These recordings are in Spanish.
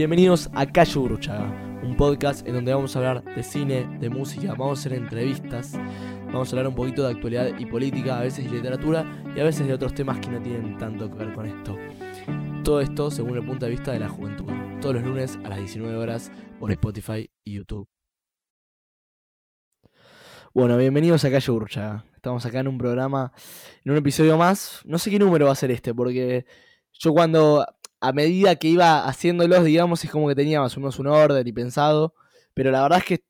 Bienvenidos a Calle Uruchaga, un podcast en donde vamos a hablar de cine, de música, vamos a hacer entrevistas, vamos a hablar un poquito de actualidad y política, a veces de literatura y a veces de otros temas que no tienen tanto que ver con esto. Todo esto según el punto de vista de la juventud, todos los lunes a las 19 horas por Spotify y YouTube. Bueno, bienvenidos a Calle Urcha. Estamos acá en un programa, en un episodio más. No sé qué número va a ser este, porque yo cuando, a medida que iba haciéndolos, digamos, es como que tenía más o menos un orden y pensado. Pero la verdad es que,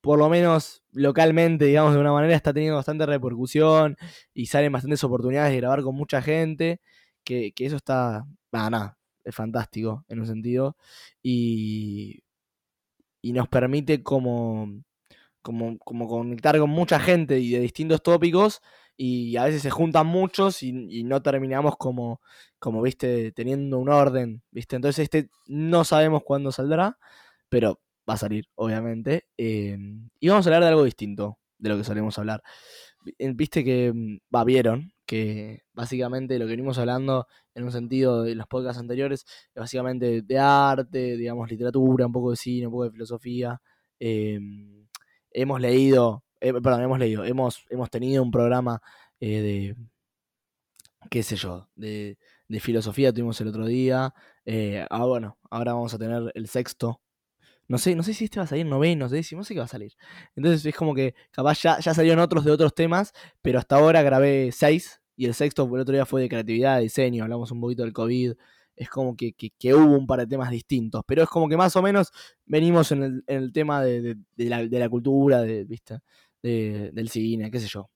por lo menos localmente, digamos, de una manera, está teniendo bastante repercusión y salen bastantes oportunidades de grabar con mucha gente. Que, que eso está, nada, nada, es fantástico en un sentido. Y, y nos permite como como, como conectar con mucha gente y de distintos tópicos y a veces se juntan muchos y, no terminamos como, como, viste, teniendo un orden, viste. Entonces este no sabemos cuándo saldrá, pero va a salir, obviamente. Em, y vamos a hablar de algo distinto de lo que solemos hablar. Viste que, mm, va, vieron que básicamente lo que venimos hablando en un sentido de los podcasts anteriores es básicamente de arte, digamos, literatura, un poco de cine, un poco de filosofía. Eh, hemos leído, eh, perdón, hemos leído, hemos, hemos tenido un programa eh, de, qué sé yo, de, de, filosofía tuvimos el otro día. Eh, ah, bueno, ahora vamos a tener el sexto. No sé, no sé si este va a salir noveno, no sé, no sé qué va a salir. Entonces es como que capaz ya, ya salieron otros de otros temas, pero hasta ahora grabé seis y el sexto el otro día fue de creatividad, diseño, hablamos un poquito del COVID, es como que, hubo un par de temas distintos, pero es como que más o menos venimos en el, tema de, la, cultura, de, ¿viste? Del cine, qué sé yo.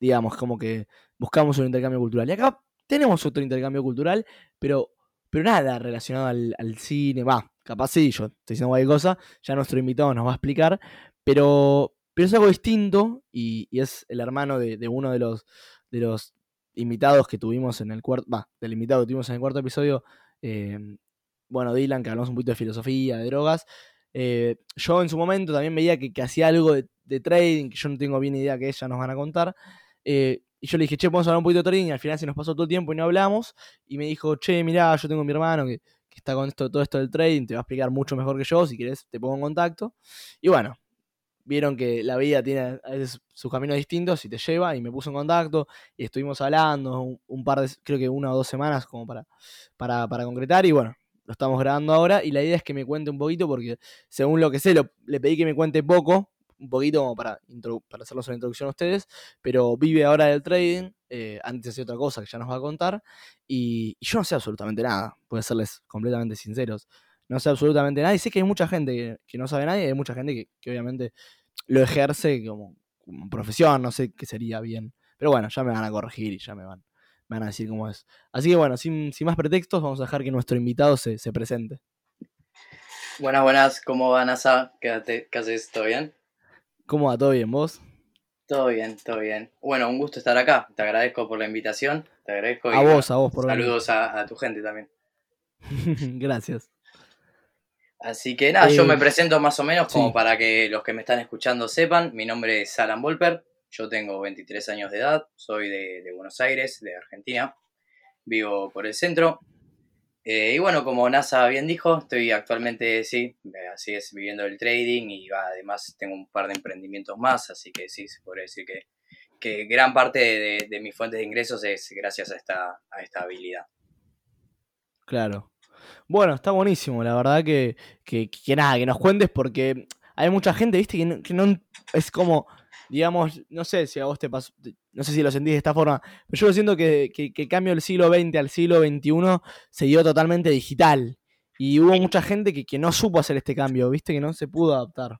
Digamos, como que buscamos un intercambio cultural. Y acá tenemos otro intercambio cultural, pero, pero nada relacionado al, cine. Va, capaz sí, yo estoy diciendo cualquier cosa, ya nuestro invitado nos va a explicar, pero, pero es algo distinto y, y es el hermano de, uno de los, de los invitados que tuvimos en el cuarto, va, del invitado que tuvimos en el cuarto episodio, em, bueno, Dylan, que hablamos un poquito de filosofía, de drogas. Eh, yo en su momento también veía que, hacía algo de, trading, que yo no tengo bien idea que ellas nos van a contar. Eh, y yo le dije, che, podemos hablar un poquito de trading, y al final se nos pasó todo el tiempo y no hablamos. Y me dijo, che, mirá, yo tengo a mi hermano que, está con esto, todo esto del trading, te va a explicar mucho mejor que yo, si quieres te pongo en contacto. Y bueno, vieron que la vida tiene a sus caminos distintos y te lleva y me puso en contacto y estuvimos hablando un, par de, creo que una o dos semanas como para, para, concretar y bueno, lo estamos grabando ahora y la idea es que me cuente un poquito porque según lo que sé, le pedí que me cuente poco, un poquito como para, para hacerlos una introducción a ustedes, pero vive ahora del trading, eh, antes hacía otra cosa que ya nos va a contar y, yo no sé absolutamente nada, puedo serles completamente sinceros no sé absolutamente nada. Y sé que hay mucha gente que, no sabe nada y hay mucha gente que obviamente lo ejerce como, profesión, no sé qué sería bien. Pero bueno, ya me van a corregir y ya me van, van a decir cómo es. Así que bueno, sin, más pretextos, vamos a dejar que nuestro invitado se, presente. Buenas, buenas, ¿cómo va NASA? ¿Qué, ¿Qué haces? ¿Todo bien? ¿Cómo va? ¿Todo bien? ¿Vos? Todo bien, todo bien. Bueno, un gusto estar acá. Te agradezco por la invitación. Te agradezco. A vos, a vos por Saludos a, a, tu gente también. Gracias. Así que nada, yo me eh, presento más o menos como para que los que me están escuchando sepan. Mi nombre es Alan Volper, yo tengo 23 años de edad, soy de, Buenos Aires, de Argentina, vivo por el centro. Eh, y bueno, como NASA bien dijo, estoy actualmente, sí, así es, viviendo el trading y además tengo un par de emprendimientos más, así que sí, se podría decir que, que gran parte de, mis fuentes de ingresos es gracias a esta, a esta habilidad. Claro, bueno, está buenísimo, la verdad que, que, nada, que nos cuentes porque hay mucha gente, viste, que no, es como, digamos, no sé si a vos te pasó, no sé si lo sentís de esta forma, pero yo lo siento que, que, el cambio del siglo XX al siglo XXI se dio totalmente digital. Y hubo mucha gente que, que no supo hacer este cambio, viste, que no se pudo adaptar.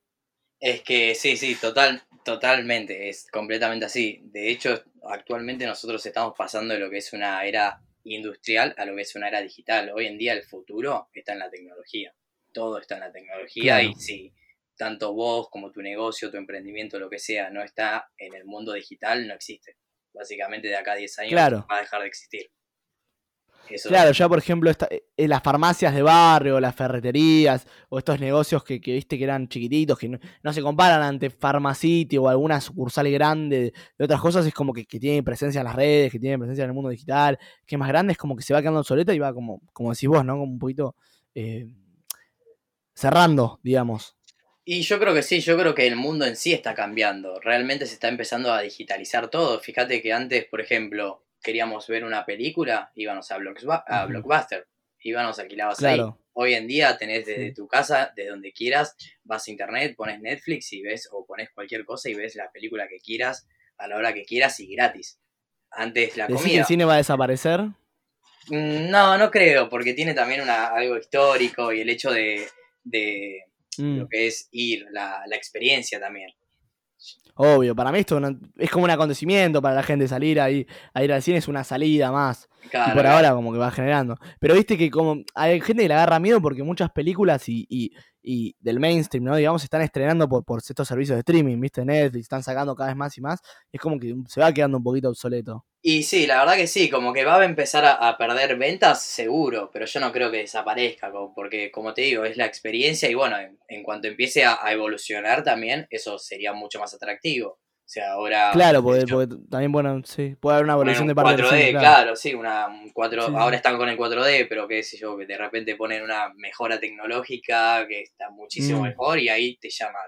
Es que sí, sí, total, totalmente, es completamente así. De hecho, actualmente nosotros estamos pasando de lo que es una era industrial a lo que es una era digital. Hoy en día el futuro está en la tecnología. Todo está en la tecnología y si tanto vos como tu negocio, tu emprendimiento, lo que sea, no está en el mundo digital, no existe. Básicamente de acá a 10 años va a dejar de existir claro, ya por ejemplo, esta, en eh, las farmacias de barrio, las ferreterías, o estos negocios que, viste que eran chiquititos, que no, se comparan ante Pharmacity o alguna sucursal grande de otras cosas, es como que, tienen presencia en las redes, que tienen presencia en el mundo digital, que es más grande, es como que se va quedando obsoleta y va como, como decís vos, ¿no? Como un poquito eh, cerrando, digamos. Y yo creo que sí, yo creo que el mundo en sí está cambiando. Realmente se está empezando a digitalizar todo. Fíjate que antes, por ejemplo, queríamos ver una película, íbamos a, a Blockbuster, íbamos, alquilabas ahí. Hoy en día tenés desde tu casa, de donde quieras, vas a internet, pones Netflix y ves, o pones cualquier cosa y ves la película que quieras, a la hora que quieras y gratis. Antes la comida. que el cine va a desaparecer? Mm, no, no creo, porque tiene también una, algo histórico y el hecho de, mm. lo que es ir, la, la experiencia también. Obvio, para mí esto es como un acontecimiento para la gente salir ahí, a ir al cine, es una salida más. y por ahora como que va generando. Pero viste que como hay gente que le agarra miedo porque muchas películas y, y, y del mainstream, ¿no? Digamos, están estrenando por, por estos servicios de streaming, viste, Netflix, están sacando cada vez más y más. es como que se va quedando un poquito obsoleto. Y sí, la verdad que sí, como que va a empezar a, perder ventas seguro, pero yo no creo que desaparezca, porque como te digo, es la experiencia y bueno, en, cuanto empiece a, evolucionar también, eso sería mucho más atractivo. O sea, ahora... Claro, porque, también, bueno, sí, puede haber una evolución de parte 4D, claro. sí, una 4, ahora están con el 4D, pero qué sé yo, que de repente ponen una mejora tecnológica que está muchísimo mm. mejor y ahí te llama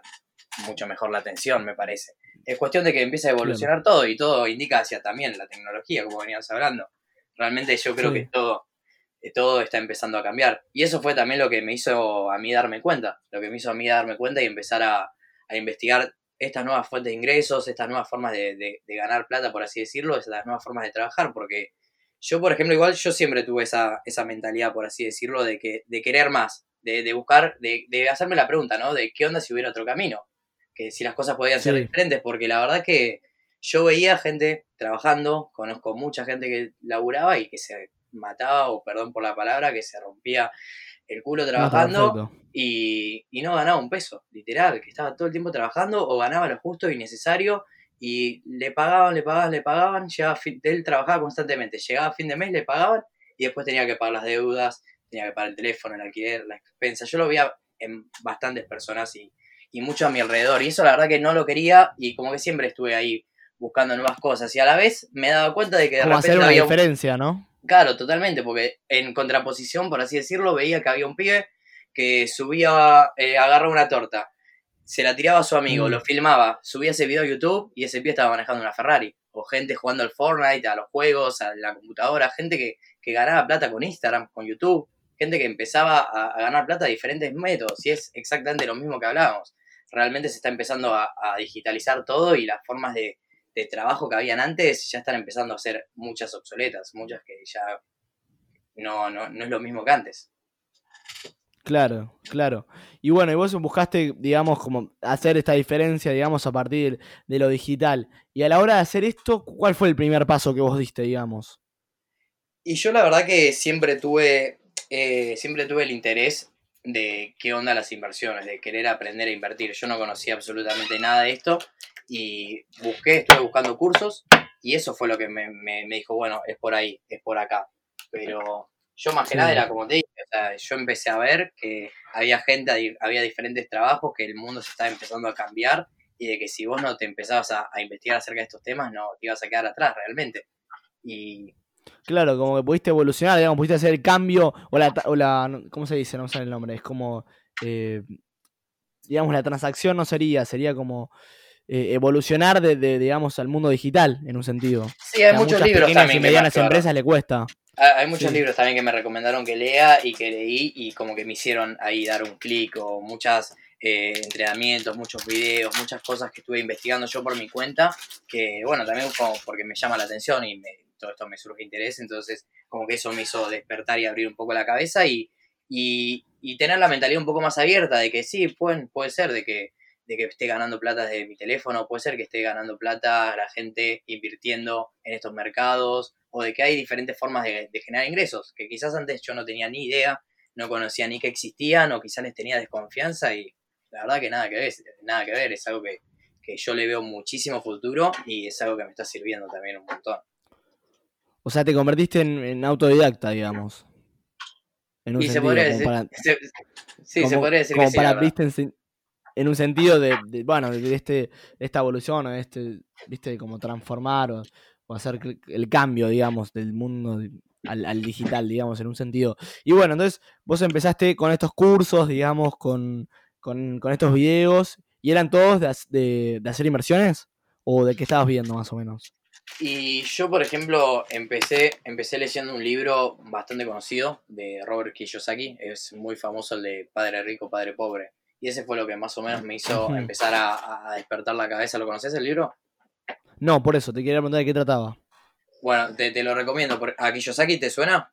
mucho mejor la atención, me parece es cuestión de que empiece a evolucionar todo y todo indica hacia también la tecnología, como veníamos hablando. Realmente yo creo que todo, eh, todo está empezando a cambiar. Y eso fue también lo que me hizo a mí darme cuenta, lo que me hizo a mí darme cuenta y empezar a, investigar estas nuevas fuentes de ingresos, estas nuevas formas de, ganar plata, por así decirlo, estas nuevas formas de trabajar, porque yo, por ejemplo, igual yo siempre tuve esa, esa mentalidad, por así decirlo, de, que, de querer más, de, de buscar, de, de hacerme la pregunta, ¿no? De qué onda si hubiera otro camino que si las cosas podían ser diferentes, porque la verdad que yo veía gente trabajando, conozco mucha gente que laburaba y que se mataba, o perdón por la palabra, que se rompía el culo trabajando y, no ganaba un peso, literal, que estaba todo el tiempo trabajando o ganaba lo justo y necesario y le pagaban, le pagaban, le pagaban, llegaba él trabajaba constantemente, llegaba a fin de mes, le pagaban y después tenía que pagar las deudas, tenía que pagar el teléfono, el alquiler, la expensa. Yo lo veía en bastantes personas y, y mucho a mi alrededor. Y eso la verdad que no lo quería y como que siempre estuve ahí buscando nuevas cosas. Y a la vez me he dado cuenta de que de repente hacer una diferencia, ¿no? Claro, totalmente, porque en contraposición, por así decirlo, veía que había un pibe que subía, eh, agarraba una torta, se la tiraba a su amigo, mm. lo filmaba, subía ese video a YouTube y ese pibe estaba manejando una Ferrari. O gente jugando al Fortnite, a los juegos, a la computadora, gente que, que ganaba plata con Instagram, con YouTube, gente que empezaba a, a, ganar plata de diferentes métodos, y es exactamente lo mismo que hablábamos realmente se está empezando a, digitalizar todo y las formas de, trabajo que habían antes ya están empezando a ser muchas obsoletas, muchas que ya no, no, no es lo mismo que antes. Claro, claro. Y bueno, y vos buscaste, digamos, como hacer esta diferencia, digamos, a partir de lo digital. Y a la hora de hacer esto, ¿cuál fue el primer paso que vos diste, digamos? Y yo la verdad que siempre tuve, eh, siempre tuve el interés de qué onda las inversiones, de querer aprender a invertir. Yo no conocía absolutamente nada de esto y busqué, estuve buscando cursos y eso fue lo que me, dijo, bueno, es por ahí, es por acá. Pero yo más que nada era como te dije, o sea, yo empecé a ver que había gente, había diferentes trabajos, que el mundo se estaba empezando a cambiar y de que si vos no te empezabas a, a investigar acerca de estos temas, no te ibas a quedar atrás realmente. Y Claro, como que pudiste evolucionar, digamos, pudiste hacer el cambio, o la, o la ¿cómo se dice? No sé el nombre, es como, eh, digamos, la transacción no sería, sería como eh, evolucionar de, digamos, al mundo digital, en un sentido. Sí, hay muchos libros también. y medianas empresas le cuesta. Hay muchos libros también que me recomendaron que lea y que leí y como que me hicieron ahí dar un clic o muchas eh, entrenamientos, muchos videos, muchas cosas que estuve investigando yo por mi cuenta, que bueno, también como porque me llama la atención y me, todo esto me surge interés, entonces como que eso me hizo despertar y abrir un poco la cabeza y, y, tener la mentalidad un poco más abierta de que sí, pueden, puede ser de que, de que esté ganando plata desde mi teléfono, puede ser que esté ganando plata la gente invirtiendo en estos mercados, o de que hay diferentes formas de, generar ingresos, que quizás antes yo no tenía ni idea, no conocía ni que existían, o quizás les tenía desconfianza, y la verdad que nada que ver, nada que ver, es algo que, que yo le veo muchísimo futuro y es algo que me está sirviendo también un montón. O sea, te convertiste en, autodidacta, digamos. En un sentido, se decir, sí, se podría decir como que para, viste, en, un sentido de, bueno, de, este, esta evolución, o de este, viste, como transformar o, hacer el cambio, digamos, del mundo al, digital, digamos, en un sentido. Y bueno, entonces vos empezaste con estos cursos, digamos, con, estos videos, ¿y eran todos de, hacer inversiones? ¿O de qué estabas viendo más o menos? Y yo, por ejemplo, empecé, empecé leyendo un libro bastante conocido de Robert Kiyosaki, es muy famoso el de Padre Rico, Padre Pobre. Y ese fue lo que más o menos me hizo empezar a, despertar la cabeza. ¿Lo conoces el libro? No, por eso, te quería preguntar de qué trataba. Bueno, te, lo recomiendo. ¿A Kiyosaki te suena?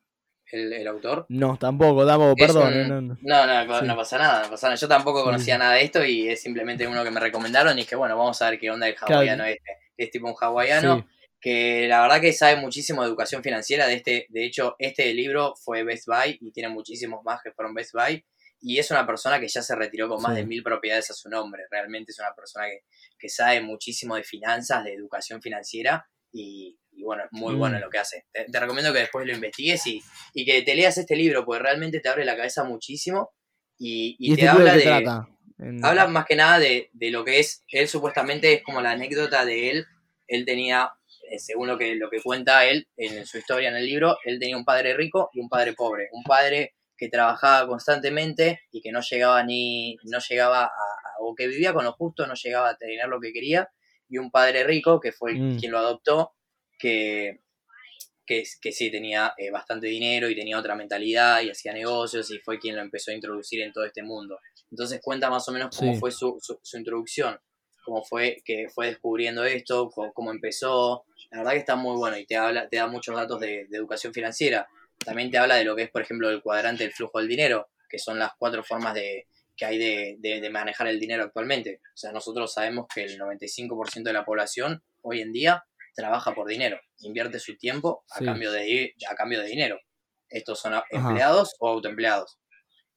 El, autor. No, tampoco, tampoco, perdón. Eh, no, no, no, pasa nada, no pasa nada. Yo tampoco conocía nada de esto y es simplemente uno que me recomendaron y dije, bueno, vamos a ver qué onda el hawaiano este. Es tipo un hawaiano que la verdad que sabe muchísimo de educación financiera. De, este, de hecho, este libro fue Best Buy y tiene muchísimos más que fueron Best Buy. Y es una persona que ya se retiró con más de mil propiedades a su nombre. Realmente es una persona que, que sabe muchísimo de finanzas, de educación financiera y, bueno, muy bueno en mm. lo que hace. Te, recomiendo que después lo investigues y, y, que te leas este libro, porque realmente te abre la cabeza muchísimo y, y, te habla de... Habla más que nada de, de, lo que es, él supuestamente es como la anécdota de él, él tenía, según lo que, lo que cuenta él en su historia en el libro, él tenía un padre rico y un padre pobre, un padre que trabajaba constantemente y que no llegaba ni, no llegaba a, o que vivía con lo justo, no llegaba a tener lo que quería, y un padre rico, que fue mm. quien lo adoptó, que, que, que sí tenía eh, bastante dinero y tenía otra mentalidad y hacía negocios y fue quien lo empezó a introducir en todo este mundo. Entonces cuenta más o menos cómo fue su, su, introducción, cómo fue que fue descubriendo esto, cómo, empezó. La verdad que está muy bueno y te, habla, te da muchos datos de, de educación financiera. También te habla de lo que es, por ejemplo, el cuadrante del flujo del dinero, que son las cuatro formas de, que hay de, manejar el dinero actualmente. O sea, nosotros sabemos que el 95% de la población hoy en día trabaja por dinero, invierte su tiempo a, cambio, de, a cambio de dinero. Estos son empleados o autoempleados.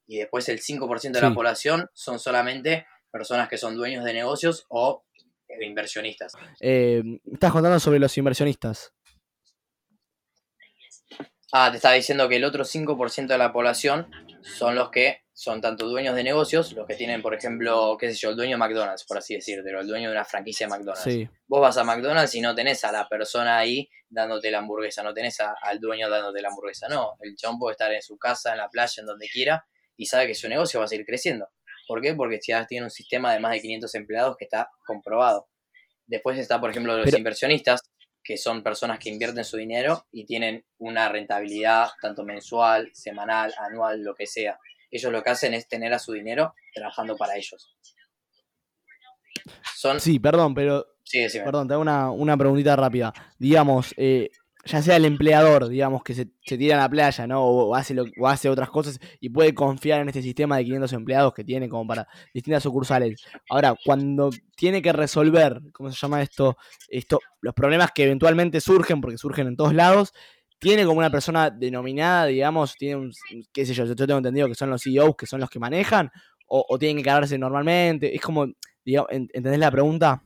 Y después el 5% de la población son solamente personas que son dueños de negocios o eh, inversionistas. Eh, estás contando sobre los inversionistas. Ah, te estaba diciendo que el otro 5% de la población son los que son tanto dueños de negocios, los que tienen, por ejemplo, qué sé yo, el dueño de McDonald's, por así decirlo, el dueño de una franquicia de McDonald's. Vos vas a McDonald's y no tenés a la persona ahí dándote la hamburguesa, no tenés al dueño dándote la hamburguesa, no. El chabón puede estar en su casa, en la playa, en donde quiera, y sabe que su negocio va a seguir creciendo. ¿Por qué? Porque ya tiene un sistema de más de 500 empleados que está comprobado. Después está, por ejemplo, los inversionistas, que son personas que invierten su dinero y tienen una rentabilidad tanto mensual, semanal, anual, lo que sea. Ellos lo que hacen es tener a su dinero trabajando para ellos. Son... Sí, perdón, pero... Sí, perdón, te hago una, una preguntita rápida. Digamos, eh, ya sea el empleador, digamos, que se, tira a la playa, ¿no? O, hace o hace otras cosas y puede confiar en este sistema de 500 empleados que tiene como para distintas sucursales. Ahora, cuando tiene que resolver, ¿cómo se llama esto? esto los problemas que eventualmente surgen, porque surgen en todos lados, tiene como una persona denominada, digamos, tiene un, qué sé yo, yo tengo entendido que son los CEOs que son los que manejan, o, o tienen que cargarse normalmente, es como, digamos, ¿entendés la pregunta?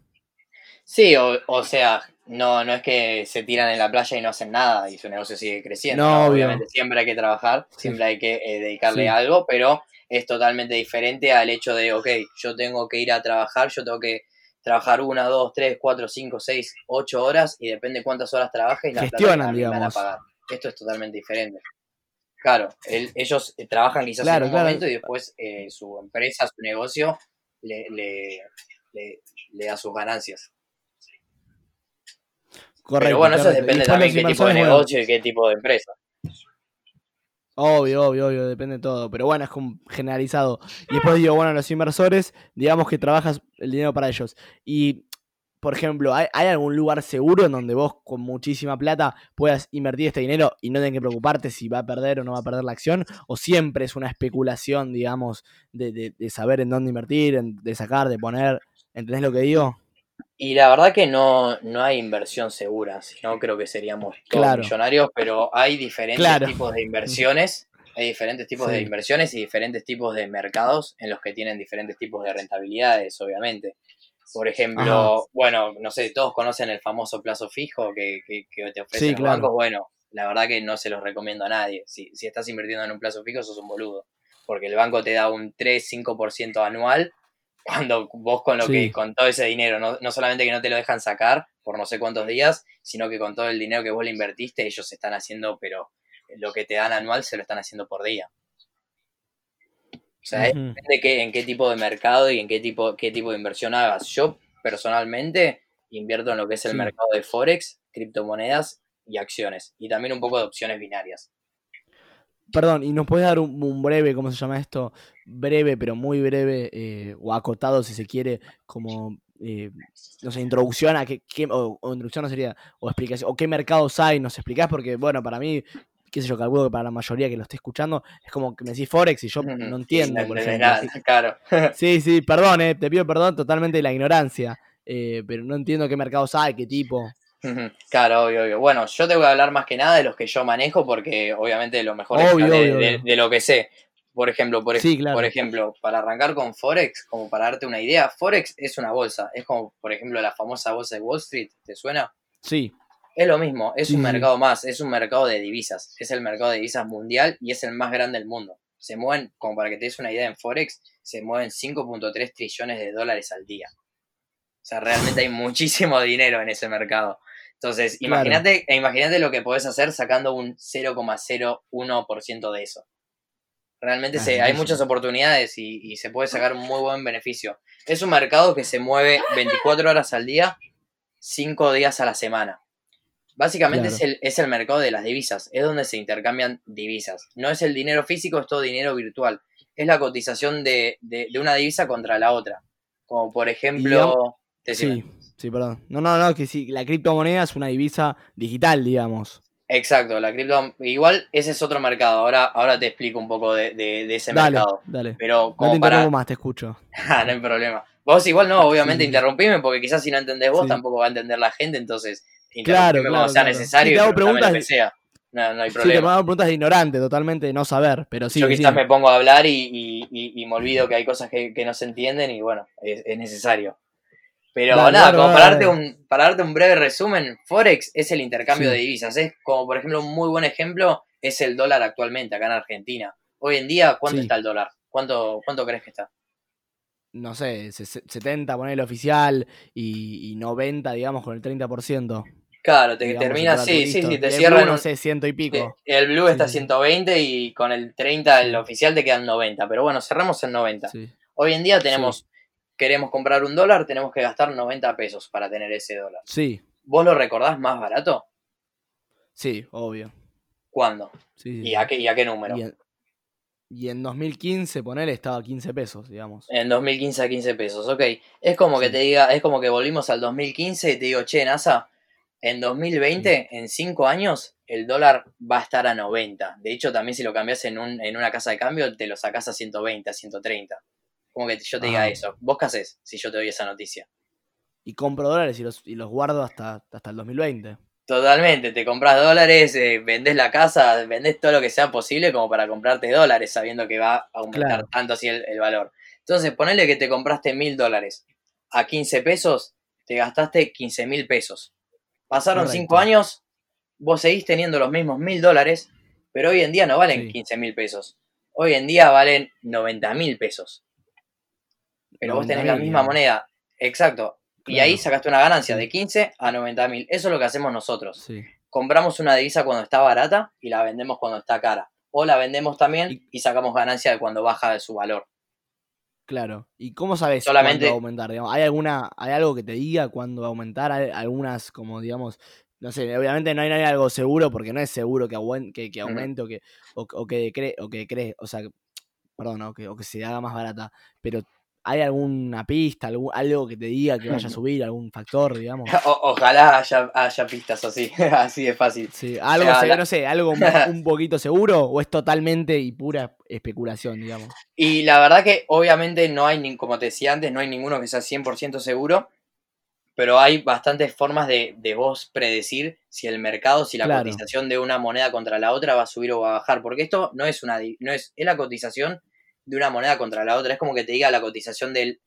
Sí, o, o sea, no, no es que se tiran en la playa y no hacen nada y su negocio sigue creciendo. No, Obviamente siempre hay que trabajar, siempre hay que eh, dedicarle algo, pero es totalmente diferente al hecho de, ok, yo tengo que ir a trabajar, yo tengo que trabajar una, dos, tres, cuatro, cinco, seis, ocho horas y depende cuántas horas trabajes y la Gestionan, digamos. van a pagar. Esto es totalmente diferente. Claro, ellos eh, trabajan quizás en un momento y después eh, su empresa, su negocio le, le, le da sus ganancias. Pero bueno, eso depende también de qué tipo de negocio y qué tipo de empresa. Obvio, obvio, obvio, depende de todo. Pero bueno, es como generalizado. Y después digo, bueno, los inversores, digamos que trabajas el dinero para ellos. Y, por ejemplo, ¿hay, algún lugar seguro en donde vos con muchísima plata puedas invertir este dinero y no tengas que preocuparte si va a perder o no va a perder la acción? ¿O siempre es una especulación, digamos, de, de saber en dónde invertir, de sacar, de poner? ¿Entendés lo que digo? Y la verdad que no, no hay inversión segura, si no creo que seríamos todos millonarios, pero hay diferentes tipos de inversiones, hay diferentes tipos de inversiones y diferentes tipos de mercados en los que tienen diferentes tipos de rentabilidades, obviamente. Por ejemplo, bueno, no sé, todos conocen el famoso plazo fijo que, que, te ofrecen los bancos. Bueno, la verdad que no se los recomiendo a nadie. Si, si estás invirtiendo en un plazo fijo, sos un boludo. Porque el banco te da un 3-5% anual cuando vos con lo que con todo ese dinero, no, no, solamente que no te lo dejan sacar por no sé cuántos días, sino que con todo el dinero que vos le invertiste, ellos están haciendo pero lo que te dan anual se lo están haciendo por día. O sea, depende de en qué tipo de mercado y en qué tipo, qué tipo de inversión hagas. Yo personalmente invierto en lo que es el mercado de Forex, criptomonedas y acciones. Y también un poco de opciones binarias. Perdón, ¿y nos puedes dar un, breve, ¿cómo se llama esto? Breve, pero muy breve, eh, o acotado si se quiere, como, eh, no sé, introducción a qué, o, introducción no sería, o explicación, o qué mercados hay, nos explicás, porque, bueno, para mí, qué sé yo, calculo que para la mayoría que lo esté escuchando, es como que me decís Forex y yo no entiendo, por claro. Sí, sí, perdón, eh, te pido perdón totalmente de la ignorancia, pero no entiendo qué mercados hay, qué tipo. Claro, obvio, obvio. Bueno, yo te voy a hablar más que nada de los que yo manejo porque obviamente lo mejor es de, lo que sé. Por ejemplo, por, por, ejemplo, para arrancar con Forex, como para darte una idea, Forex es una bolsa. Es como, por ejemplo, la famosa bolsa de Wall Street. ¿Te suena? Sí. Es lo mismo, es un mercado más, es un mercado de divisas. Es el mercado de divisas mundial y es el más grande del mundo. Se mueven, como para que te des una idea en Forex, se mueven 5.3 trillones de dólares al día. O sea, realmente hay muchísimo dinero en ese mercado. Entonces, imagínate, imagínate lo que podés hacer sacando un 0,01% de eso. Realmente se, hay muchas oportunidades y, se puede sacar un muy buen beneficio. Es un mercado que se mueve 24 horas al día, 5 días a la semana. Básicamente es, el, es el mercado de las divisas, es donde se intercambian divisas. No es el dinero físico, es todo dinero virtual. Es la cotización de, una divisa contra la otra. Como por ejemplo... sí. Sí, perdón. No, no, no, que sí, la criptomoneda es una divisa digital, digamos. Exacto, la cripto. Igual ese es otro mercado. Ahora, ahora te explico un poco de, de, ese mercado. Dale. Pero como no te para... más, te escucho. Ah, no hay problema. Vos igual no, obviamente interrumpime, porque quizás si no entendés vos tampoco va a entender la gente, entonces claro, claro, cuando sea necesario te hago preguntas, lo que sea. No, no hay problema. Sí, te hago preguntas de ignorante, totalmente de no saber, pero sí. Yo quizás me pongo a hablar y, y, me olvido que hay cosas que, que no se entienden y bueno, es, es necesario. Pero nada, como para, darte un, para darte un breve resumen, Forex es el intercambio de divisas. Es como, por ejemplo, un muy buen ejemplo es el dólar actualmente acá en Argentina. Hoy en día, ¿cuánto está el dólar? ¿Cuánto, ¿Cuánto crees que está? No sé, 70 poner el oficial y, 90, digamos, con el 30%. Claro, te termina, sí, sí, sí, te cierran. no sé, ciento y pico. El blue está 120 y con el 30, el oficial, te quedan 90. Pero bueno, cerramos en 90. Hoy en día tenemos queremos comprar un dólar, tenemos que gastar 90 pesos para tener ese dólar. Sí. ¿Vos lo recordás más barato? Sí, obvio. ¿Cuándo? Sí, ¿Y, a qué, ¿Y a qué número? Y en, 2015, poner, estaba a 15 pesos, digamos. En 2015 a 15 pesos, ok. Es como que te diga, es como que volvimos al 2015 y te digo, che, NASA, en 2020, en 5 años, el dólar va a estar a 90. De hecho, también si lo cambias en, un, en una casa de cambio, te lo sacas a 120, a 130. Como que yo te diga eso. ¿Vos qué haces si yo te doy esa noticia? Y compro dólares y los, y los guardo hasta, hasta el 2020. Totalmente, te compras dólares, eh, vendés la casa, vendés todo lo que sea posible como para comprarte dólares, sabiendo que va a aumentar tanto así el, valor. Entonces, ponele que te compraste mil dólares a 15 pesos, te gastaste 15 mil pesos. Pasaron 5 años, vos seguís teniendo los mismos mil dólares, pero hoy en día no valen 15 mil pesos. Hoy en día valen 90 mil pesos pero vos tenés la misma moneda. Exacto. Y ahí sacaste una ganancia de 15 a 90 mil. Eso es lo que hacemos nosotros. Compramos una divisa cuando está barata y la vendemos cuando está cara. O la vendemos también y, sacamos ganancia de cuando baja de su valor. Claro. ¿Y cómo sabes Solamente... cuándo va a aumentar? ¿Hay, alguna, ¿Hay algo que te diga cuándo va a aumentar? ¿Hay algunas, como digamos, no sé, obviamente no hay, algo seguro porque no es seguro que, aumente, que, aumente o que, o, que cree, o que cree, o sea, perdón, o que, o que se haga más barata, pero ¿Hay alguna pista, algo que te diga que vaya a subir, algún factor, digamos? ojalá haya, pistas así, así de fácil. Sí, algo, no sé, algo un poquito seguro o es totalmente y pura especulación, digamos. Y la verdad que obviamente no hay, como te decía antes, no hay ninguno que sea 100% seguro, pero hay bastantes formas de, vos predecir si el mercado, si la cotización de una moneda contra la otra va a subir o va a bajar, porque esto no es una, no es, es la cotización de una moneda contra la otra. Es como que te diga la cotización del,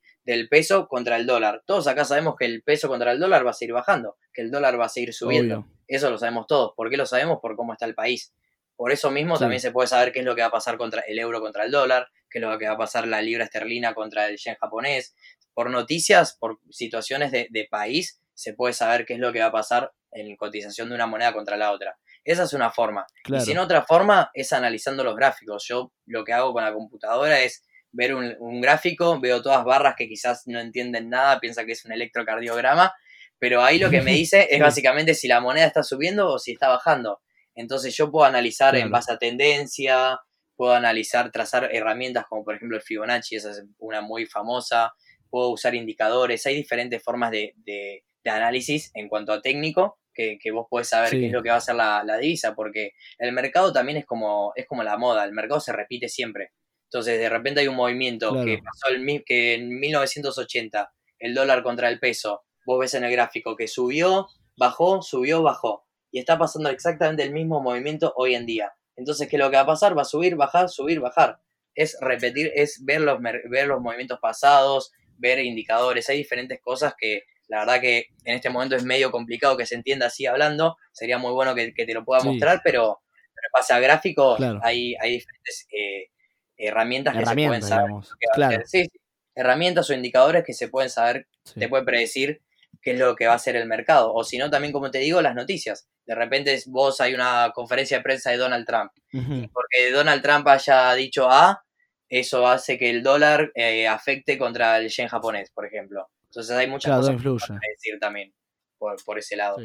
peso contra el dólar. Todos acá sabemos que el peso contra el dólar va a seguir bajando, que el dólar va a seguir subiendo. Eso lo sabemos todos. ¿Por qué lo sabemos? Por cómo está el país. Por eso mismo también se puede saber qué es lo que va a pasar contra el euro contra el dólar, qué es lo que va a pasar la libra esterlina contra el yen japonés. Por noticias, por situaciones de, de país, se puede saber qué es lo que va a pasar en cotización de una moneda contra la otra. Esa es una forma. Y si no, otra forma es analizando los gráficos. Yo lo que hago con la computadora es ver un, gráfico, veo todas barras que quizás no entienden nada, piensa que es un electrocardiograma, pero ahí lo que me dice es básicamente si la moneda está subiendo o si está bajando. Entonces yo puedo analizar en base a tendencia, puedo analizar, trazar herramientas como por ejemplo el Fibonacci, esa es una muy famosa, puedo usar indicadores, hay diferentes formas de, de, análisis en cuanto a técnico que, que vos podés saber qué es lo que va a ser la, la, divisa, porque el mercado también es como, es como la moda, el mercado se repite siempre. Entonces, de repente hay un movimiento que pasó el, que en 1980 el dólar contra el peso, vos ves en el gráfico que subió, bajó, subió, bajó. Y está pasando exactamente el mismo movimiento hoy en día. Entonces, ¿qué es lo que va a pasar? Va a subir, bajar, subir, bajar. Es repetir, es ver los, ver los movimientos pasados, ver indicadores. Hay diferentes cosas que la verdad que en este momento es medio complicado que se entienda así hablando. Sería muy bueno que, te lo pueda mostrar, pero, pero pasa gráficos, hay, hay diferentes eh, herramientas, que se pueden saber. Claro. Sí, herramientas o indicadores que se pueden saber, te pueden predecir qué es lo que va a hacer el mercado. O si no, también, como te digo, las noticias. De repente vos hay una conferencia de prensa de Donald Trump. Porque Donald Trump haya dicho A, eso hace que el dólar eh, afecte contra el yen japonés, por ejemplo. Entonces hay muchas cosas que decir también por, ese lado.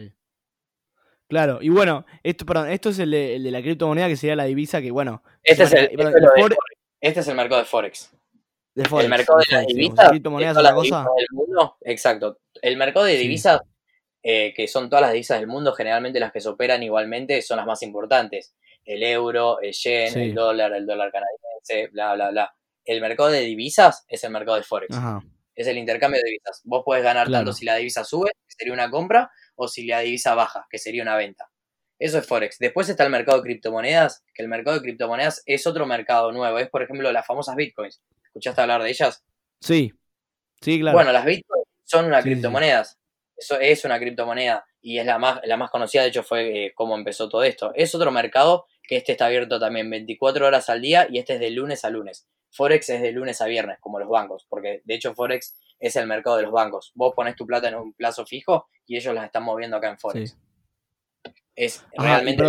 Claro, y bueno, esto, perdón, esto es el de, la criptomoneda que sería la divisa que, bueno. Este es el, este es el mercado de Forex. el mercado de, las divisas. Del mundo, exacto. El mercado de divisas, eh, que son todas las divisas del mundo, generalmente las que se operan igualmente son las más importantes. El euro, el yen, el dólar, el dólar canadiense, bla, bla, bla. El mercado de divisas es el mercado de Forex. Es el intercambio de divisas. Vos podés ganar tanto si la divisa sube, que sería una compra, o si la divisa baja, que sería una venta. Eso es Forex. Después está el mercado de criptomonedas, que el mercado de criptomonedas es otro mercado nuevo. Es, por ejemplo, las famosas Bitcoins. ¿Escuchaste hablar de ellas? Sí, sí, claro. Bueno, las Bitcoins son una criptomonedas. Eso es una criptomoneda y es la más, la más conocida, de hecho fue eh, cómo empezó todo esto. Es otro mercado que este está abierto también 24 horas al día y este es de lunes a lunes. Forex es de lunes a viernes, como los bancos, porque de hecho Forex es el mercado de los bancos. Vos pones tu plata en un plazo fijo y ellos las están moviendo acá en Forex. Es realmente.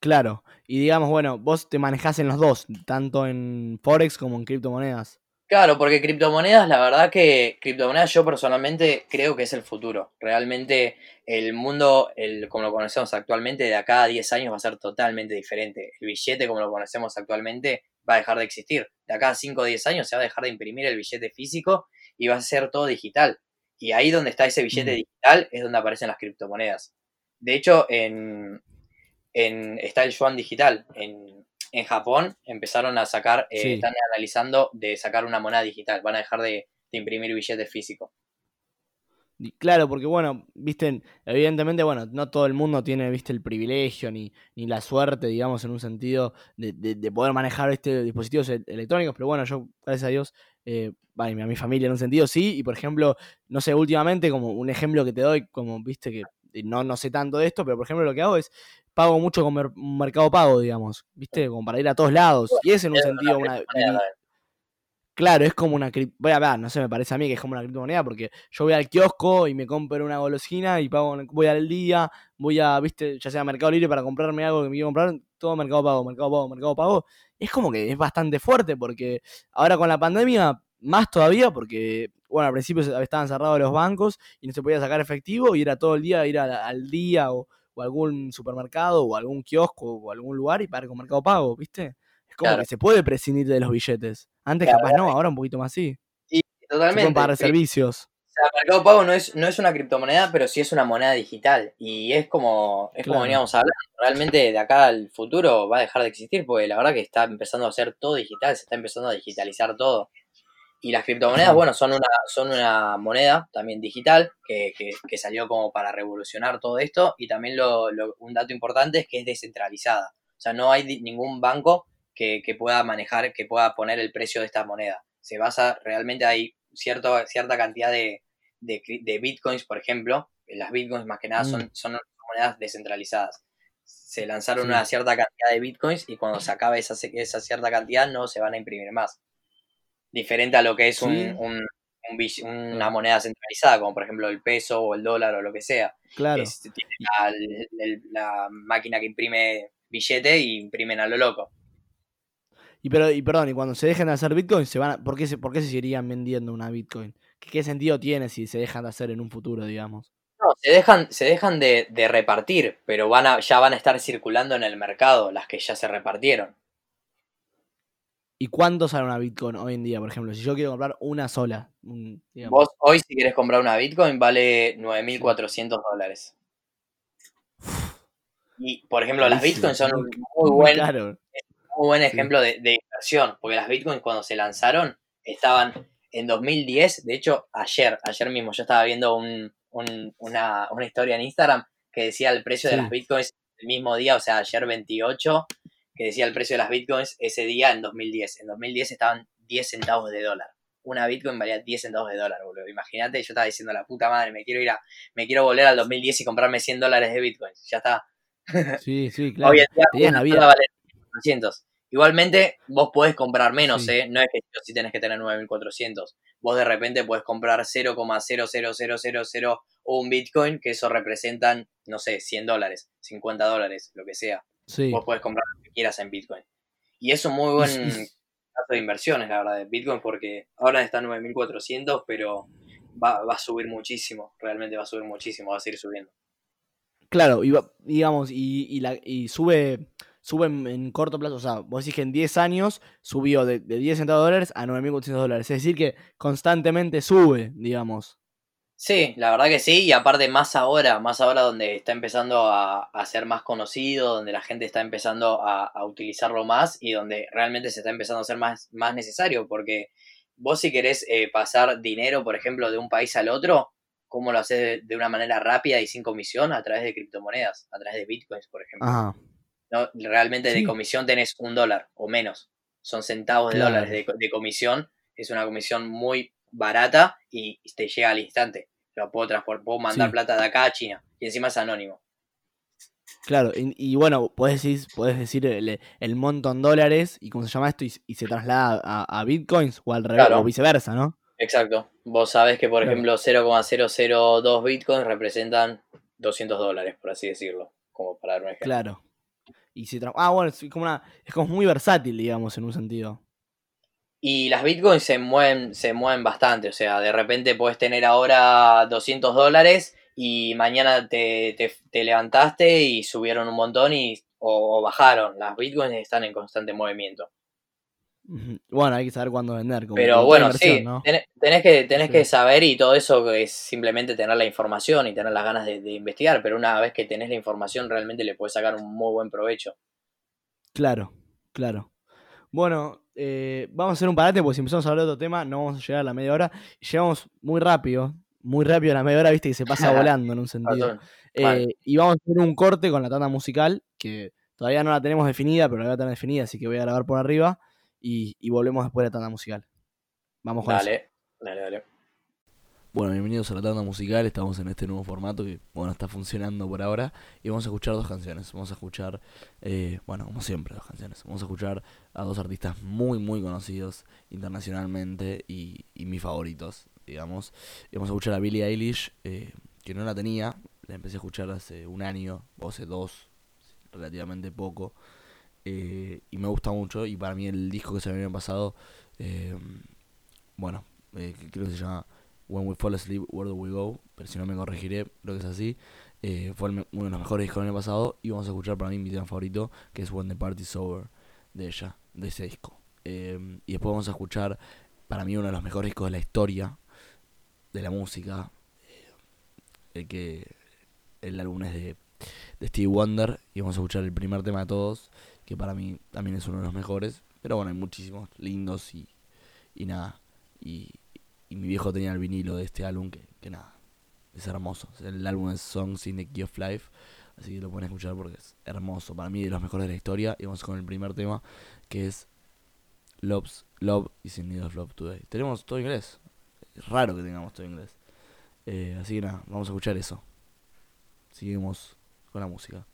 Claro, y digamos, bueno, vos te manejás en los dos, tanto en Forex como en criptomonedas. Claro, porque criptomonedas, la verdad que criptomonedas yo personalmente creo que es el futuro. Realmente el mundo, el, como lo conocemos actualmente, de acá a 10 años va a ser totalmente diferente. El billete como lo conocemos actualmente va a dejar de existir. De acá a 5 o 10 años se va a dejar de imprimir el billete físico y va a ser todo digital. Y ahí donde está ese billete digital es donde aparecen las criptomonedas. De hecho, en, en, está el yuan digital. En, en Japón empezaron a sacar, eh, están analizando de sacar una moneda digital. Van a dejar de, imprimir billetes físicos. Claro, porque bueno, viste, evidentemente, bueno, no todo el mundo tiene, viste, el privilegio ni, ni la suerte, digamos, en un sentido de, de, poder manejar este dispositivos e-, electrónicos, pero bueno, yo, gracias a Dios, eh, a mi familia en un sentido sí, y por ejemplo, no sé, últimamente, como un ejemplo que te doy, como viste que no, no sé tanto de esto, pero por ejemplo lo que hago es pago mucho con mercado pago, digamos, viste, como para ir a todos lados, y es en un sentido una... Claro, es como una voy a ver, no sé, me parece a mí que es como una criptomoneda porque yo voy al kiosco y me compro una golosina y pago, voy al día, voy a, viste, ya sea Mercado Libre para comprarme algo que me quiero comprar, todo Mercado Pago, Mercado Pago, Mercado Pago. Es como que es bastante fuerte porque ahora con la pandemia más todavía porque, bueno, al principio estaban cerrados los bancos y no se podía sacar efectivo y era todo el día ir al día o, algún supermercado o algún kiosco o algún lugar y pagar con Mercado Pago, ¿viste? Es como que se puede prescindir de los billetes. Antes capaz no, ahora un poquito más sí. Y totalmente. para servicios. O sea, Mercado Pago no es, no es una criptomoneda, pero sí es una moneda digital. Y es como, es como veníamos hablando. Realmente de acá al futuro va a dejar de existir, porque la verdad que está empezando a ser todo digital, se está empezando a digitalizar todo. Y las criptomonedas, bueno, son una, son una moneda también digital que, que, salió como para revolucionar todo esto. Y también lo, un dato importante es que es descentralizada. O sea, no hay ningún banco que, pueda manejar, que pueda poner el precio de esta moneda. Se basa, realmente hay cierto, cierta cantidad de, de, bitcoins, por ejemplo. Las bitcoins más que nada son, mm. son monedas descentralizadas. Se lanzaron una cierta cantidad de bitcoins y cuando se acabe esa, esa cierta cantidad no se van a imprimir más diferente a lo que es un, una moneda centralizada, como por ejemplo el peso o el dólar o lo que sea. Claro. tiene la, máquina que imprime billete y imprimen a lo loco. Y, pero, y perdón, y cuando se dejan de hacer Bitcoin, se van ¿por, qué se, ¿por qué se seguirían vendiendo una Bitcoin? ¿Qué, sentido tiene si se dejan de hacer en un futuro, digamos? No, se dejan, se dejan de, de repartir, pero van a, ya van a estar circulando en el mercado las que ya se repartieron. ¿Y cuánto sale una Bitcoin hoy en día, por ejemplo? Si yo quiero comprar una sola. Vos hoy si quieres comprar una Bitcoin vale 9.400 dólares. Y, por ejemplo, las Bitcoins son un muy buen, muy buen ejemplo de, inversión, porque las Bitcoins cuando se lanzaron estaban en 2010, de hecho, ayer, ayer mismo yo estaba viendo una, una, historia en Instagram que decía el precio de las Bitcoins el mismo día, o sea, ayer 28, que decía el precio de las bitcoins ese día en 2010. En 2010 estaban 10 centavos de dólar. Una bitcoin valía 10 centavos de dólar, boludo. Imagínate, yo estaba diciendo, la puta madre, me quiero ir a, me quiero volver al 2010 y comprarme 100 dólares de bitcoins. Ya está. Sí, sí, claro. Hoy en día, Igualmente, vos podés comprar menos, ¿eh? No es que si tenés que tener 9.400. Vos de repente podés comprar 0,00000 un Bitcoin, que eso representan, no sé, 100 dólares, 50 dólares, lo que sea. Vos podés comprar quieras en Bitcoin. Y es un muy buen caso de inversiones, la verdad, de Bitcoin, porque ahora está en 9400, pero va, a subir muchísimo, realmente va a subir muchísimo, va a seguir subiendo. Claro, y digamos, y, la, y sube, sube en, corto plazo, o sea, vos decís que en 10 años subió de, de 10 centavos de dólares a 9.400 dólares, es decir, que constantemente sube, digamos. Sí, la verdad que sí, y aparte más ahora, más ahora donde está empezando a, ser más conocido, donde la gente está empezando a, utilizarlo más y donde realmente se está empezando a ser más, más necesario, porque vos si querés eh, pasar dinero, por ejemplo, de un país al otro, ¿cómo lo haces de, una manera rápida y sin comisión? A través de criptomonedas, a través de bitcoins, por ejemplo. No, realmente de comisión tenés un dólar o menos, son centavos de dólares de, de comisión, es una comisión muy barata y te llega al instante. Lo puedo transportar, puedo mandar plata de acá a China y encima es anónimo. Claro, y, bueno, puedes decir, puedes decir el, monto en dólares y cómo se llama esto y, se traslada a, bitcoins o al revés o viceversa, ¿no? Exacto. Vos sabés que, por ejemplo, 0,002 bitcoins representan 200 dólares, por así decirlo, como para dar un ejemplo. Claro. Y se ah, bueno, es como, una, es como muy versátil, digamos, en un sentido. Y las bitcoins se mueven, se mueven bastante, o sea, de repente puedes tener ahora 200 dólares y mañana te, te, levantaste y subieron un montón y, o, bajaron. Las bitcoins están en constante movimiento. Bueno, hay que saber cuándo vender. Pero bueno, sí, tenés, que, tenés que saber y todo eso es simplemente tener la información y tener las ganas de, de, investigar, pero una vez que tenés la información realmente le puedes sacar un muy buen provecho. Claro, claro. Bueno, eh, vamos a hacer un parate porque si empezamos a hablar de otro tema no vamos a llegar a la media hora. Llegamos muy rápido, muy rápido a la media hora, viste que se pasa volando en un sentido. Eh, y vamos a hacer un corte con la tanda musical, que todavía no la tenemos definida, pero la voy a tener definida, así que voy a grabar por arriba y, volvemos después de la tanda musical. Vamos con dale, Dale, dale. Bueno, bienvenidos a la tanda musical. Estamos en este nuevo formato que, bueno, está funcionando por ahora. Y vamos a escuchar dos canciones. Vamos a escuchar, eh, bueno, como siempre, dos canciones. Vamos a escuchar a dos artistas muy, muy conocidos internacionalmente y, mis favoritos, digamos. Y vamos a escuchar a Billie Eilish, eh, que no la tenía. La empecé a escuchar hace un año, o hace dos, relativamente poco. Eh, y me gusta mucho. Y para mí el disco que se me había pasado, bueno, creo que se llama When We Fall Asleep, Where Do We Go, pero si no me corregiré, creo que es así. Eh, fue uno de los mejores discos del año pasado y vamos a escuchar para mí mi tema favorito, que es When the Party's Over, de ella, de ese disco. Eh, y después vamos a escuchar para mí uno de los mejores discos de la historia de la música, eh, el que el álbum es de, de Stevie Wonder y vamos a escuchar el primer tema de todos, que para mí también es uno de los mejores, pero bueno, hay muchísimos lindos y, y nada. Y, y mi viejo tenía el vinilo de este álbum que, que nada, es hermoso. El álbum es Songs in the Key of Life, así que lo pueden escuchar porque es hermoso. Para mí de los mejores de la historia. Y vamos con el primer tema que es Love's, Love is in Need of Love Today. Tenemos todo inglés. Es raro que tengamos todo inglés. Eh, así que nada, vamos a escuchar eso. Seguimos con la música.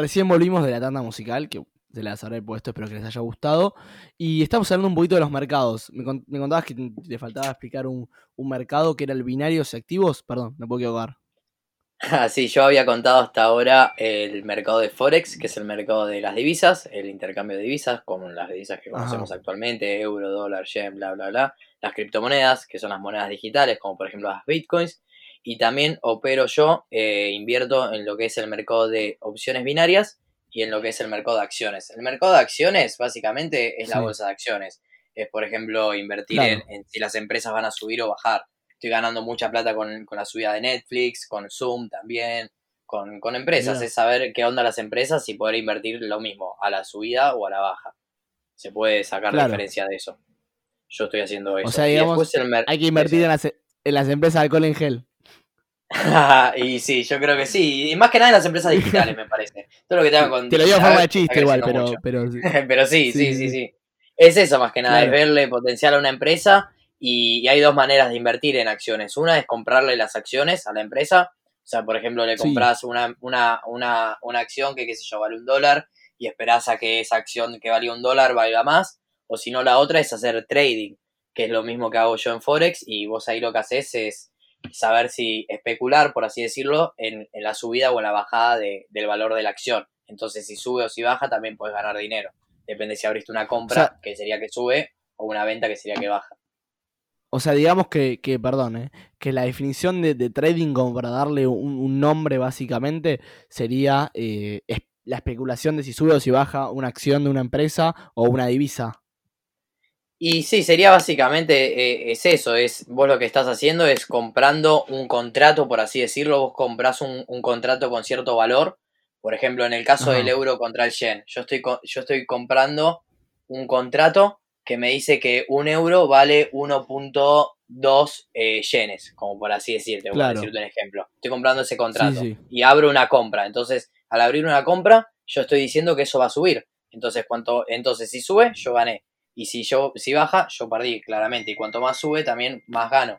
Recién volvimos de la tanda musical, que se las habré puesto, espero que les haya gustado. Y estamos hablando un poquito de los mercados. Me, me contabas que te faltaba explicar un, un, mercado que era el binarios y activos. Perdón, me puedo equivocar. Ah, sí, yo había contado hasta ahora el mercado de Forex, que es el mercado de las divisas, el intercambio de divisas, como las divisas que conocemos Ajá. actualmente, euro, dólar, yen, bla, bla, bla. Las criptomonedas, que son las monedas digitales, como por ejemplo las bitcoins. Y también opero yo, eh, invierto en lo que es el mercado de opciones binarias y en lo que es el mercado de acciones. El mercado de acciones básicamente es la sí. bolsa de acciones. Es, por ejemplo, invertir claro. en, en si las empresas van a subir o bajar estoy ganando mucha plata con, con, la subida de Netflix, con Zoom también, con, con empresas. Es saber qué onda las empresas y poder invertir lo mismo, a la subida o a la baja. Se puede sacar claro. diferencia de eso. Yo estoy haciendo eso. O sea, digamos, hay que invertir en las, en las, empresas de alcohol en gel. y sí, yo creo que sí. Y más que nada en las empresas digitales, me parece. Todo lo que tenga con. Te lo digo a forma de chiste igual, pero, pero, pero sí, sí, sí, sí, sí, Es eso más que nada, claro. es verle potencial a una empresa y, y, hay dos maneras de invertir en acciones. Una es comprarle las acciones a la empresa. O sea, por ejemplo, le compras sí. una, una, una, una acción que, qué sé yo, vale un dólar y esperás a que esa acción que valía un dólar valga más. O si no, la otra es hacer trading, que es lo mismo que hago yo en Forex. Y vos ahí lo que haces es saber si especular, por así decirlo, en, en la subida o en la bajada de, del valor de la acción. Entonces, si sube o si baja, también puedes ganar dinero. Depende si abriste una compra, o sea, que sería que sube, o una venta, que sería que baja. O sea, digamos que, que perdón, ¿eh? que la definición de, de, trading, como para darle un, un nombre básicamente, sería eh, la especulación de si sube o si baja una acción de una empresa o una divisa. Y sí, sería básicamente eh, es eso, es vos lo que estás haciendo es comprando un contrato, por así decirlo, vos compras un, un contrato con cierto valor, por ejemplo, en el caso Ajá. del euro contra el yen, yo estoy, yo estoy comprando un contrato que me dice que un euro vale 1.2 eh, yenes, como por así decirte, claro. decirte un ejemplo. Estoy comprando ese contrato sí, sí. y abro una compra. Entonces, al abrir una compra, yo estoy diciendo que eso va a subir. Entonces, cuanto, entonces si sube, yo gané. Y si yo, si baja, yo perdí, claramente. Y cuanto más sube, también más gano.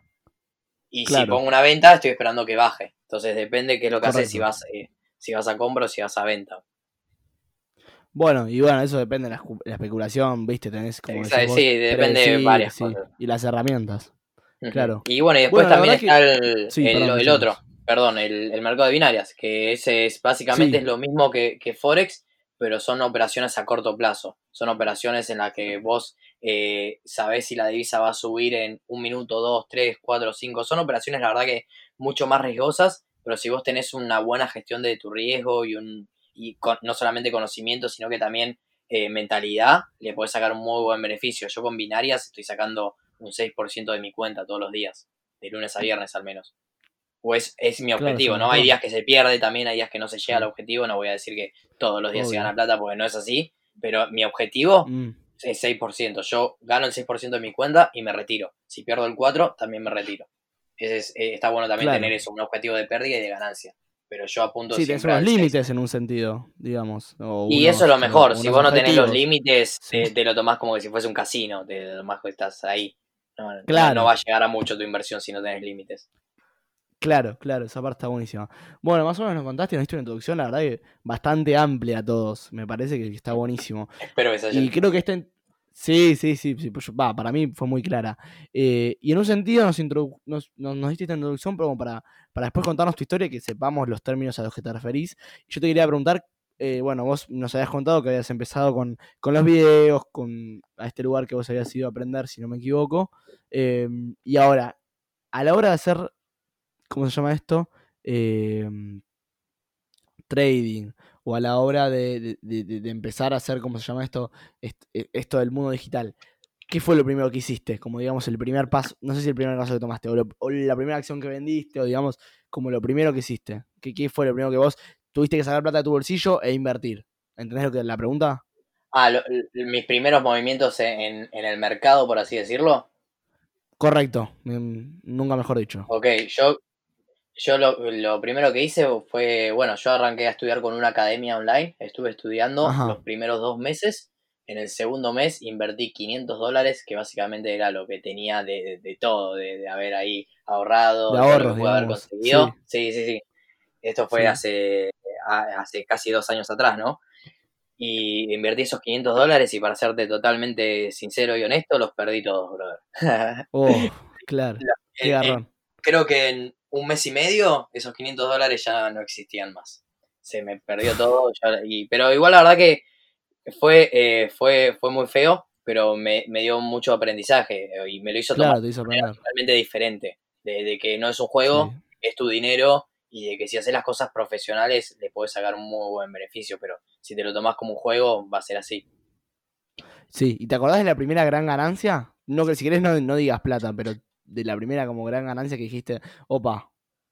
Y claro. si pongo una venta, estoy esperando que baje. Entonces depende qué es lo que haces si vas, eh, si vas a compra o si vas a venta. Bueno, y bueno, eso depende de la, la especulación, viste, tenés como Exacto, vos, Sí, depende de varias sí, cosas. Y las herramientas, uh -huh. claro. Y bueno, y después bueno, también está que... el, sí, el, perdón, el otro, perdón, el, el, mercado de binarias, que ese es básicamente es lo mismo que, que, Forex, pero son operaciones a corto plazo. Son operaciones en las que vos eh, sabés si la divisa va a subir en un minuto, dos, tres, cuatro, cinco. Son operaciones, la verdad, que mucho más riesgosas, pero si vos tenés una buena gestión de tu riesgo y un y con, no solamente conocimiento, sino que también eh, mentalidad, le puedes sacar un muy buen beneficio. Yo con binarias estoy sacando un 6% de mi cuenta todos los días, de lunes a viernes al menos. O es, es mi objetivo, claro, ¿no? Hay días que se pierde también, hay días que no se llega al objetivo, no voy a decir que todos los días Obvio. se gana plata porque no es así, pero mi objetivo mm. es 6%. Yo gano el 6% de mi cuenta y me retiro. Si pierdo el 4, también me retiro. Es, eh, está bueno también claro. tener eso, un objetivo de pérdida y de ganancia pero yo apunto sí, tienes unos límites en un sentido, digamos. y eso es lo mejor, si vos no tenés los límites, sí. te, te, lo tomás como que si fuese un casino, te lo tomás que estás ahí. No, claro. no va a llegar a mucho tu inversión si no tenés límites. Claro, claro, esa parte está buenísima. Bueno, más o menos nos contaste, nos diste una introducción, la verdad que bastante amplia a todos. Me parece que está buenísimo. Espero que se Y creo que este, Sí, sí, sí, sí pues, va, para mí fue muy clara. Eh, y en un sentido nos, nos, nos, nos, diste esta introducción pero como para, para después contarnos tu historia y que sepamos los términos a los que te referís. Yo te quería preguntar, eh, bueno, vos nos habías contado que habías empezado con, con los videos, con a este lugar que vos habías ido a aprender, si no me equivoco. Eh, y ahora, a la hora de hacer, ¿cómo se llama esto? trading o a la hora de, de, de, de, empezar a hacer, ¿cómo se llama esto? E, esto del mundo digital. ¿Qué fue lo primero que hiciste? Como digamos el primer paso, no sé si el primer paso que tomaste, o, lo, o la primera acción que vendiste, o digamos como lo primero que hiciste. ¿Qué, ¿Qué, fue lo primero que vos tuviste que sacar plata de tu bolsillo e invertir? ¿Entendés lo que la pregunta? Ah, lo, mis primeros movimientos en, en, el mercado, por así decirlo. Correcto, nunca mejor dicho. Ok, yo yo lo, lo, primero que hice fue, bueno, yo arranqué a estudiar con una academia online, estuve estudiando Ajá. los primeros dos meses, en el segundo mes invertí 500 dólares, que básicamente era lo que tenía de, de, de todo, de, de, haber ahí ahorrado, de ahorros, de haber conseguido. Sí. sí, sí, sí. Esto fue sí. hace, hace casi dos años atrás, ¿no? y invertí esos 500 dólares y para serte totalmente sincero y honesto, los perdí todos, brother. Oh, claro. Qué En- en- garrón. creo que en un mes y medio esos 500 dólares ya no existían más. Se me perdió todo, ya- y, pero igual la verdad que fue, eh, fue, fue muy feo, pero me, me dio mucho aprendizaje eh, y me lo hizo Claro, tomar hizo totalmente diferente, de, de que no es un juego, Sí. es tu dinero y de que si haces las cosas profesionales le puedes sacar un muy buen beneficio, pero si te lo tomas como un juego va a ser así. Sí, ¿y te acordás de la primera gran ganancia? No, que si querés no, no digas plata, pero de la primera como gran ganancia que dijiste, opa,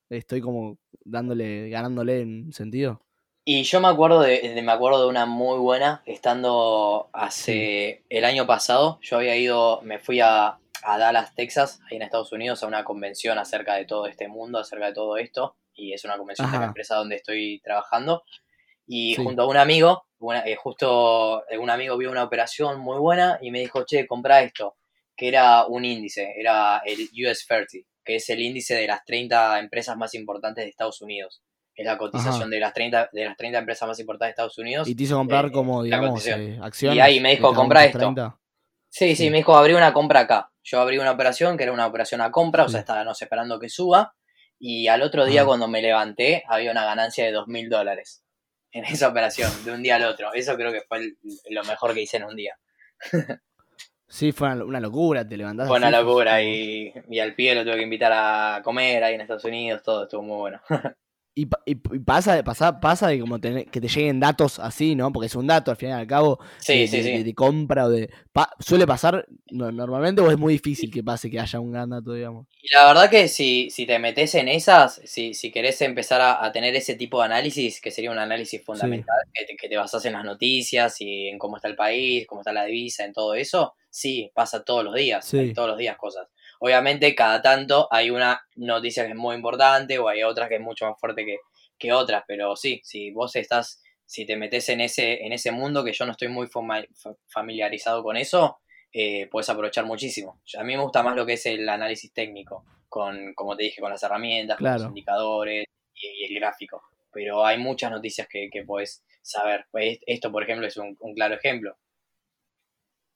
estoy como dándole, ganándole en sentido. Y yo me acuerdo de, de- me acuerdo de una muy buena, estando hace el año pasado, yo había ido, me fui a, a Dallas, Texas, ahí en Estados Unidos, a una convención acerca de todo este mundo, acerca de todo esto, y es una convención de la empresa donde estoy trabajando, y Sí. junto a un amigo, una- eh, justo eh, un amigo vio una operación muy buena y me dijo, che, compra esto, que era un índice, era el US 30, que es el índice de las 30 empresas más importantes de Estados Unidos. Es la cotización Ajá. de las 30 de las 30 empresas más importantes de Estados Unidos. Y te hizo comprar eh, como, digamos, eh, acciones. Y ahí me dijo, cada "Comprá uno de esto". 30. Sí, sí, Sí. me dijo, abrí una compra acá. Yo abrí una operación que era una operación a compra, o sea, estábamos esperando que suba. Y al otro día, Ajá. cuando me levanté, había una ganancia de dos mil dólares en esa operación, de un día al otro. Eso creo que fue el- lo mejor que hice en un día. Sí, fue una, locura, te levantás Fue una así, locura y, y al pie lo tuve que invitar a comer ahí en Estados Unidos, todo estuvo muy bueno. Y, y- pasa, pasa, pasa de como tener- que te lleguen datos así, ¿no? Porque es un dato al fin y al cabo Sí, de, sí, de- sí. de- de compra o de... pa- ¿Suele pasar no- normalmente o es muy difícil que pase que haya un gran dato, digamos? Y la verdad que si, si te metes en esas, si, si querés empezar a, a tener ese tipo de análisis, que sería un análisis fundamental, que, te, que te basas en las noticias y en cómo está el país, cómo está la divisa, en todo eso, sí, pasa todos los días, todos los días cosas. Obviamente cada tanto hay una noticia que es muy importante o hay otra que es mucho más fuerte que, que otras, pero sí, si vos estás, si te metes en ese, en ese mundo que yo no estoy muy familiarizado con eso, eh, puedes aprovechar muchísimo. A mí me gusta más lo que es el análisis técnico, con, como te dije, con las herramientas, con los indicadores y, y el gráfico. Pero hay muchas noticias que, que puedes saber. Pues Esto, por ejemplo, es un, un claro ejemplo.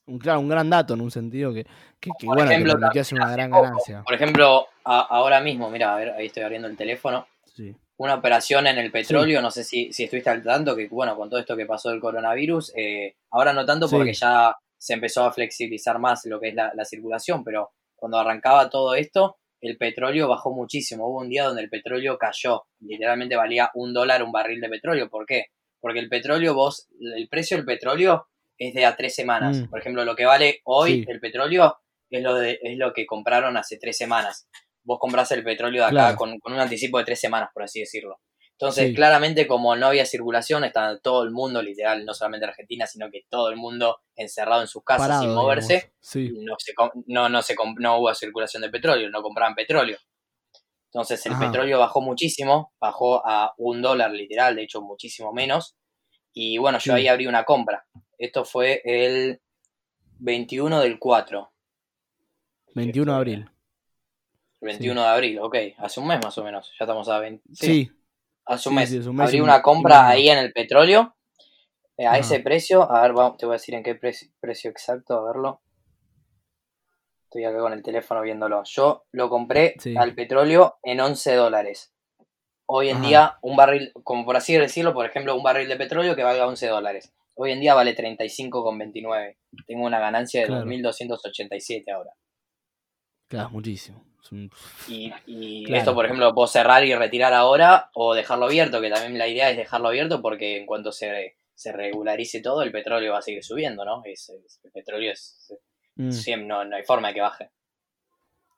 Un, claro, un gran dato en un sentido que, que, que, Por bueno, ejemplo, permitió hacer una hace gran ganancia. Por ejemplo, a- ahora mismo, mira, a ver, ahí estoy abriendo el teléfono. Sí. Una operación en el petróleo, no sé si, si estuviste al tanto, que bueno, con todo esto que pasó del coronavirus, eh, ahora no tanto Sí. porque ya se empezó a flexibilizar más lo que es la, la circulación, pero cuando arrancaba todo esto, el petróleo bajó muchísimo. Hubo un día donde el petróleo cayó, literalmente valía un dólar un barril de petróleo. ¿Por qué? Porque el petróleo, vos, el precio del petróleo es de a tres semanas. Mm. Por ejemplo, lo que vale hoy Sí. el petróleo es lo, de, es lo que compraron hace tres semanas. Vos compras el petróleo de acá Claro. con, con un anticipo de tres semanas, por así decirlo. Entonces, Sí. claramente, como no había circulación, está todo el mundo, literal, no solamente Argentina, sino que todo el mundo encerrado en sus casas Parado, sin moverse. Sí. no, se, no, no, se no hubo circulación de petróleo, no compraban petróleo. Entonces el Ajá. petróleo bajó muchísimo, bajó a un dólar literal, de hecho muchísimo menos. Y bueno, yo Sí. ahí abrí una compra. Esto fue el 21 del 4. 21 de abril. El 21 de abril, ok. Hace un mes más o menos. Ya estamos a 20. Sí. hace un mes. sí, es un mes Abrí una compra ahí en el petróleo. eh, a ese precio. A ver, vamos, te voy a decir en qué precio, precio exacto, a verlo. Estoy acá con el teléfono viéndolo. Yo lo compré al petróleo en 11 dólares. Hoy en Ajá. día, un barril, como por así decirlo, por ejemplo, un barril de petróleo que valga 11 dólares. Hoy en día vale 35,29. Tengo una ganancia de Claro. 2.287 ahora. Claro, muchísimo. Y, y Claro. esto, por ejemplo, lo puedo cerrar y retirar ahora o dejarlo abierto, que también la idea es dejarlo abierto porque en cuanto se, se regularice todo, el petróleo va a seguir subiendo, ¿no? Es- es- el petróleo es, Mm, siempre, no, no hay forma de que baje.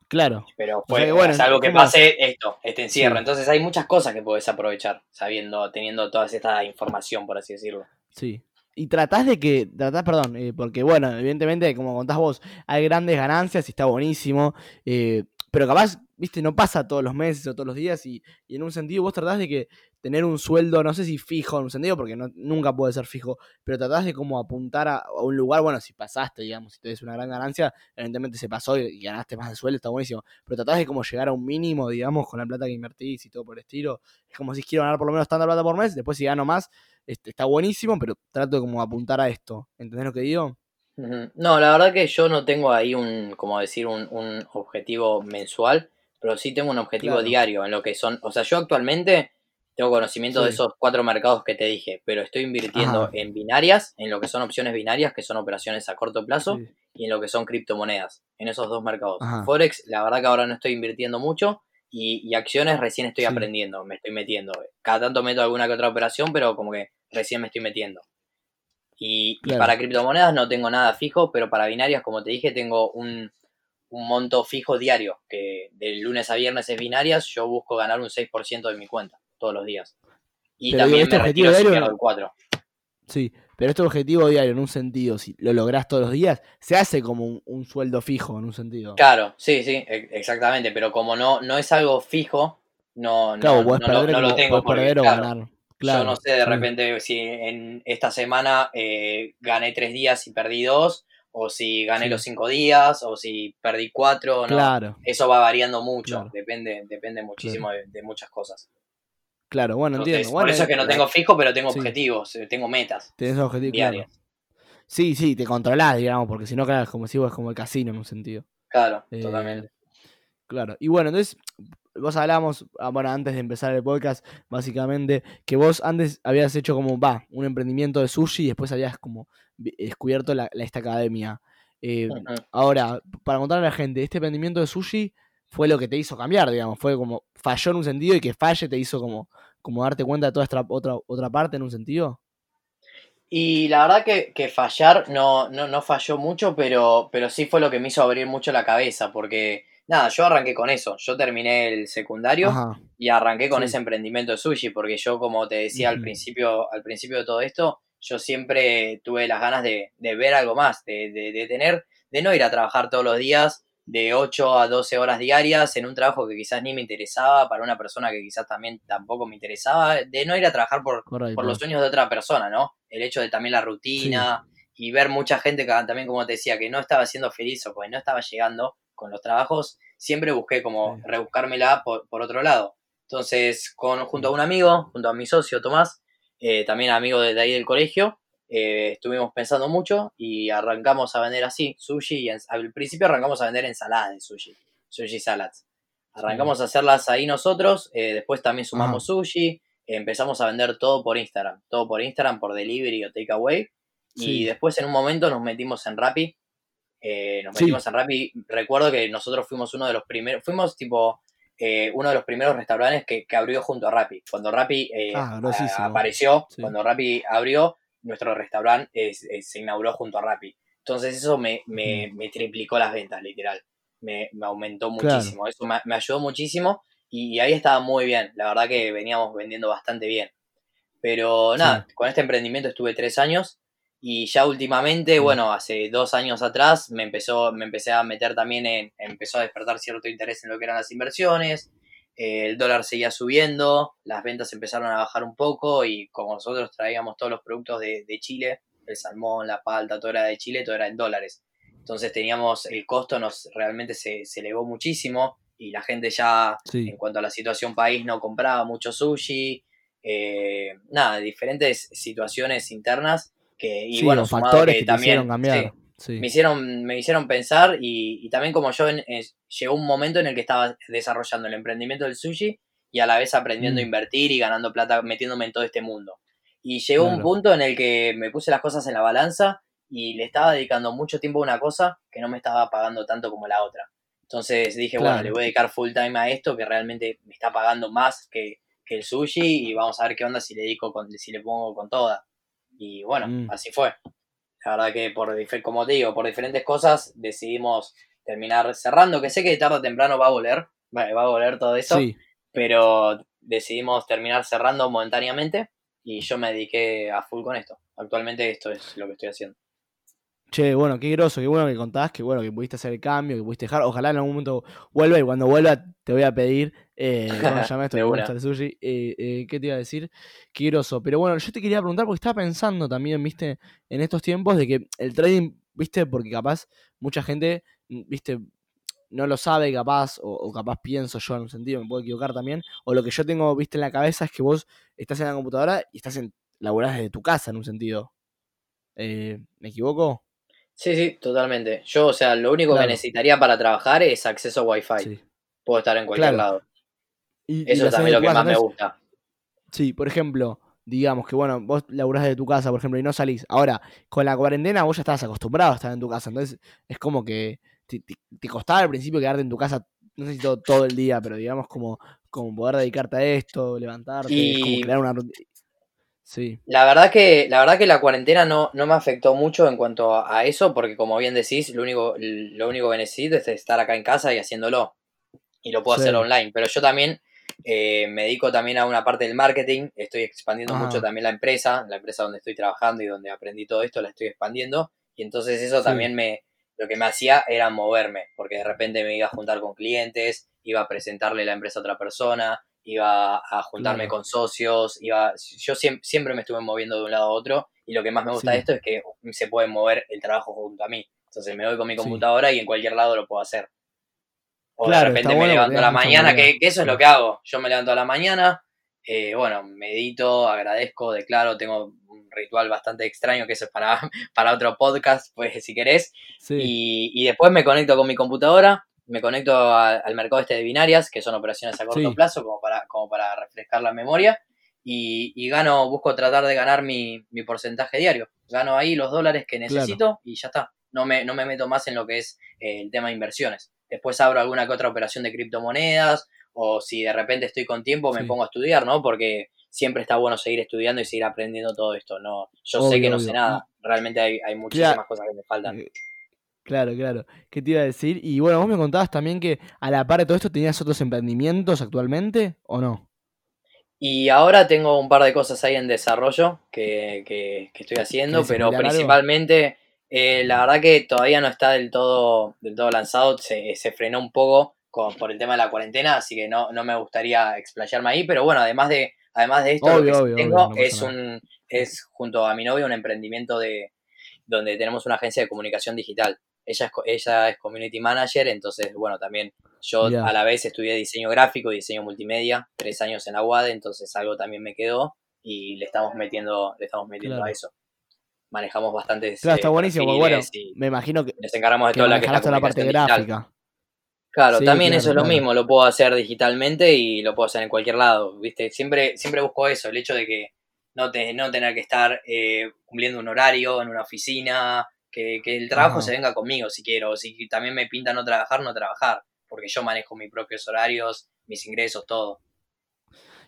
Claro. Pero O fue, sea que, bueno, es algo que pase esto, este encierro. Sí. Entonces hay muchas cosas que puedes aprovechar, sabiendo, teniendo toda esta información, por así decirlo. Sí. Y tratás de que, tratás, perdón, eh, porque bueno, evidentemente, como contás vos, hay grandes ganancias y está buenísimo, eh, pero capaz, viste, no pasa todos los meses o todos los días y, y en un sentido vos tratás de que tener un sueldo, no sé si fijo en un sentido, porque no, nunca puede ser fijo, pero tratás de como apuntar a, un lugar, bueno, si pasaste, digamos, si tenés una gran ganancia, evidentemente se pasó y, y ganaste más de sueldo, está buenísimo, pero tratás de como llegar a un mínimo, digamos, con la plata que invertís y todo por el estilo, es como si quiero ganar por lo menos tanta plata por mes, después si gano más, este, está buenísimo, pero trato de como apuntar a esto. ¿Entendés lo que digo? No, la verdad que yo no tengo ahí un, como decir, un, un objetivo mensual, pero sí tengo un objetivo diario en lo que son, o sea, yo actualmente tengo conocimiento de esos cuatro mercados que te dije, pero estoy invirtiendo en binarias, en lo que son opciones binarias, que son operaciones a corto plazo, y en lo que son criptomonedas, en esos dos mercados. Forex, la verdad que ahora no estoy invirtiendo mucho, y, acciones recién estoy aprendiendo, me estoy metiendo. Cada tanto meto alguna que otra operación, pero como que recién me estoy metiendo. Y, para criptomonedas no tengo nada fijo, pero para binarias, como te dije, tengo un, monto fijo diario, que de lunes a viernes es binarias, yo busco ganar un 6% de mi cuenta todos los días. Y también este me retiro diario, el 4. Sí, pero este objetivo diario en un sentido, si lo lográs todos los días, se hace como un, sueldo fijo en un sentido. Claro, sí, sí, e, exactamente, pero como no, no es algo fijo, no, no, lo tengo. Perder o ganar. Yo no sé de repente si en esta semana eh, gané tres días y perdí dos, o si gané los cinco días, o si perdí cuatro. Claro. Eso va variando mucho, depende, depende muchísimo de, muchas cosas. Claro, bueno, entiendo. por eso es que no tengo fijo, pero tengo objetivos, eh, tengo metas. Tienes objetivos diarios. Sí, sí, te controlás, digamos, porque si no, claro, como si vos es como el casino en un sentido. Claro, eh, totalmente. Claro, y bueno, entonces vos hablamos, ah, bueno, antes de empezar el podcast, básicamente, que vos antes habías hecho como, va, un emprendimiento de sushi y después habías como descubierto la, esta academia. Eh, ahora, para contarle a la gente, este emprendimiento de sushi fue lo que te hizo cambiar, digamos, fue como, falló en un sentido y que falle te hizo como, como darte cuenta de toda esta otra, otra parte en un sentido. Y la verdad que, que fallar no, no, no, falló mucho, pero, pero sí fue lo que me hizo abrir mucho la cabeza, porque nada, yo arranqué con eso. Yo terminé el secundario y arranqué con ese emprendimiento de sushi, porque yo, como te decía al principio, al principio de todo esto, yo siempre tuve las ganas de, ver algo más, de, de, tener, de no ir a trabajar todos los días de 8 a 12 horas diarias en un trabajo que quizás ni me interesaba, para una persona que quizás también tampoco me interesaba, de no ir a trabajar por, por los sueños de otra persona, ¿no? El hecho de también la rutina y ver mucha gente que también, como te decía, que no estaba siendo feliz o que no estaba llegando, con los trabajos, siempre busqué como rebuscármela por, por otro lado. Entonces, con, junto a un amigo, junto a mi socio Tomás, eh, también amigo de, ahí del colegio, eh, estuvimos pensando mucho y arrancamos a vender así sushi. Y al principio arrancamos a vender ensaladas de sushi, sushi salads. Arrancamos a hacerlas ahí nosotros, eh, después también sumamos sushi, empezamos a vender todo por Instagram, todo por Instagram, por delivery o takeaway. Y después en un momento nos metimos en Rappi eh, nos metimos en Rappi. Recuerdo que nosotros fuimos uno de los primeros, fuimos tipo eh, uno de los primeros restaurantes que, abrió junto a Rappi. Cuando Rappi eh, ah, apareció, cuando Rappi abrió, nuestro restaurante se inauguró junto a Rappi. Entonces eso me, me, triplicó las ventas, literal. Me, aumentó muchísimo. Eso me, ayudó muchísimo y, ahí estaba muy bien. La verdad que veníamos vendiendo bastante bien. Pero nada, con este emprendimiento estuve tres años y ya últimamente, bueno, hace dos años atrás me empezó, me empecé a meter también en, empezó a despertar cierto interés en lo que eran las inversiones, el dólar seguía subiendo, las ventas empezaron a bajar un poco y como nosotros traíamos todos los productos de, Chile, el salmón, la palta, todo era de Chile, todo era en dólares. Entonces teníamos, el costo nos realmente se, se elevó muchísimo y la gente ya, en cuanto a la situación país, no compraba mucho sushi, eh, nada, diferentes situaciones internas que, y bueno, factores que, también cambiar. Me, hicieron, me hicieron pensar y, también como yo llegó un momento en el que estaba desarrollando el emprendimiento del sushi y a la vez aprendiendo a mm. invertir y ganando plata, metiéndome en todo este mundo. Y llegó un punto en el que me puse las cosas en la balanza y le estaba dedicando mucho tiempo a una cosa que no me estaba pagando tanto como la otra. Entonces dije, bueno, le voy a dedicar full time a esto que realmente me está pagando más que, que el sushi y vamos a ver qué onda si le dedico con, si le pongo con toda. Y bueno, mm. así fue. La verdad que, por como te digo, por diferentes cosas decidimos terminar cerrando, que sé que tarde o temprano va a volver, va a volver todo eso, pero decidimos terminar cerrando momentáneamente y yo me dediqué a full con esto. Actualmente esto es lo que estoy haciendo. Che, bueno, qué groso, qué bueno que contás, que bueno que pudiste hacer el cambio, que pudiste dejar. Ojalá en algún momento vuelva y cuando vuelva te voy a pedir, eh, esto de sushi, eh, eh, ¿qué te iba a decir? Qué groso. Pero bueno, yo te quería preguntar porque estaba pensando también, viste, en estos tiempos de que el trading, viste, porque capaz mucha gente, mm, viste, no lo sabe capaz, o, capaz pienso yo en un sentido, me puedo equivocar también, o lo que yo tengo, viste, en la cabeza es que vos estás en la computadora y estás en laburás desde tu casa en un sentido. Eh, ¿Me equivoco? Sí, sí, totalmente. Yo, o sea, lo único que necesitaría para trabajar es acceso a Wi-Fi. Puedo estar en cualquier lado. Y, Eso es también lo que más me gusta. Sí, por ejemplo, digamos que bueno, vos laburás desde tu casa, por ejemplo, y no salís. Ahora, con la cuarentena vos ya estabas acostumbrado a estar en tu casa, entonces es como que te, costaba al principio quedarte en tu casa, no sé si todo, el día, pero digamos como, como poder dedicarte a esto, levantarte, como crear una Sí. La verdad que la verdad que la cuarentena no, no me afectó mucho en cuanto a, eso, porque como bien decís, lo único, lo único que necesito es estar acá en casa y haciéndolo. Y lo puedo hacer online. Pero yo también eh, me dedico también a una parte del marketing, estoy expandiendo mucho también la empresa, la empresa donde estoy trabajando y donde aprendí todo esto, la estoy expandiendo. Y entonces eso también me, lo que me hacía era moverme, porque de repente me iba a juntar con clientes, iba a presentarle la empresa a otra persona, iba a juntarme con socios, iba, yo siempre, me estuve moviendo de un lado a otro y lo que más me gusta de esto es que se puede mover el trabajo junto a mí. Entonces me voy con mi computadora y en cualquier lado lo puedo hacer. O de repente me levanto a la mañana, que, eso es lo que hago. Yo me levanto a la mañana, eh, bueno, medito, agradezco, declaro, tengo un ritual bastante extraño que eso es para, para otro podcast, pues si querés. Y, y después me conecto con mi computadora, me conecto al mercado este de binarias, que son operaciones a corto plazo, como para, como para refrescar la memoria, y, gano, busco tratar de ganar mi, porcentaje diario. Gano ahí los dólares que necesito y ya está. No me, no me meto más en lo que es eh, el tema de inversiones. Después abro alguna que otra operación de criptomonedas, o si de repente estoy con tiempo me pongo a estudiar, ¿no? Porque siempre está bueno seguir estudiando y seguir aprendiendo todo esto. No, yo sé que no sé nada. Realmente hay, hay muchísimas cosas que me faltan. Claro, claro. ¿Qué te iba a decir? Y bueno, vos me contabas también que a la par de todo esto tenías otros emprendimientos actualmente, ¿o no? Y ahora tengo un par de cosas ahí en desarrollo que, que, estoy haciendo, pero principalmente eh, la verdad que todavía no está del todo, del todo lanzado, se, se frenó un poco por el tema de la cuarentena, así que no, no me gustaría explayarme ahí, pero bueno, además de, además de esto, lo que tengo es un, es junto a mi novia un emprendimiento de donde tenemos una agencia de comunicación digital ella es, ella es community manager, entonces, bueno, también yo a la vez estudié diseño gráfico y diseño multimedia, tres años en la UAD, entonces algo también me quedó y le estamos metiendo, le estamos metiendo a eso. Manejamos bastantes. Claro, está eh, buenísimo, bueno, me imagino que. Nos encargamos de toda la que la parte gráfica. Claro, también eso es lo mismo, lo puedo hacer digitalmente y lo puedo hacer en cualquier lado, ¿viste? Siempre, siempre busco eso, el hecho de que no, te, no tener que estar eh, cumpliendo un horario en una oficina, que, el trabajo se venga conmigo si quiero, o si también me pinta no trabajar, no trabajar, porque yo manejo mis propios horarios, mis ingresos, todo.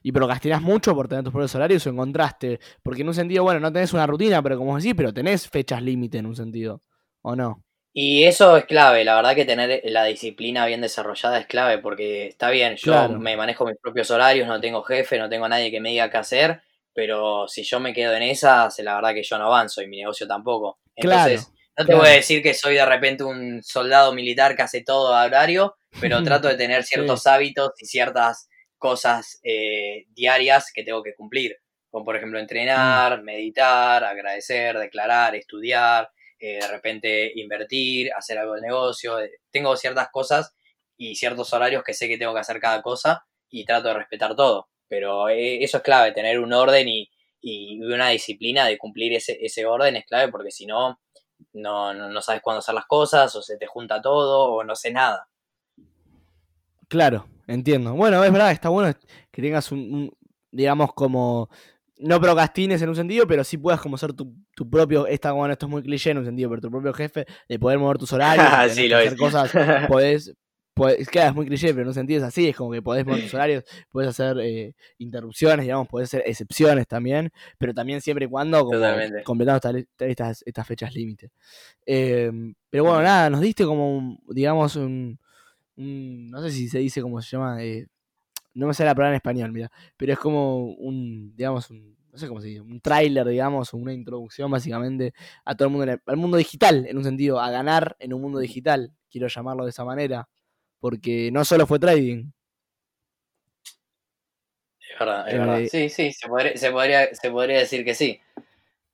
¿Y procrastinás mucho por tener tus propios horarios o encontraste? Porque en un sentido, bueno, no tenés una rutina, pero como decís, pero tenés fechas límite en un sentido, ¿o no? Y eso es clave, la verdad que tener la disciplina bien desarrollada es clave, porque está bien, yo me manejo mis propios horarios, no tengo jefe, no tengo nadie que me diga qué hacer, pero si yo me quedo en esas, la verdad que yo no avanzo y mi negocio tampoco. Entonces, no te voy a decir que soy de repente un soldado militar que hace todo a horario, pero trato de tener ciertos hábitos y ciertas cosas eh, diarias que tengo que cumplir. Como por ejemplo entrenar, mm. meditar, agradecer, declarar, estudiar, eh, de repente invertir, hacer algo del negocio. Eh, tengo ciertas cosas y ciertos horarios que sé que tengo que hacer cada cosa y trato de respetar todo. Pero eso es clave, tener un orden y, y una disciplina de cumplir ese, ese orden es clave porque si no no, no, sabes cuándo hacer las cosas, o se te junta todo, o no sé nada. Claro, entiendo. Bueno, es verdad, está bueno que tengas un, digamos, como, no procrastines en un sentido, pero sí puedas como ser tu, propio, esta, bueno, esto es muy cliché en un sentido, pero tu propio jefe, de poder mover tus horarios, de hacer cosas, podés, Pues, es muy cliché, pero en un sentido es así, es como que podés poner tus horarios, puedes hacer eh, interrupciones, digamos, podés hacer excepciones también, pero también siempre y cuando completando estas, estas, fechas límite. Em, pero bueno, nada, nos diste como, digamos, un, no sé si se dice cómo se llama, eh, no me sé la palabra en español, mira, pero es como un, digamos, un, no sé cómo se dice, un tráiler, digamos, una introducción básicamente a todo el mundo, al mundo digital, en un sentido, a ganar en un mundo digital, quiero llamarlo de esa manera porque no solo fue trading. Es verdad, es verdad. Eh, sí, sí, se podría, se, podría, decir que sí.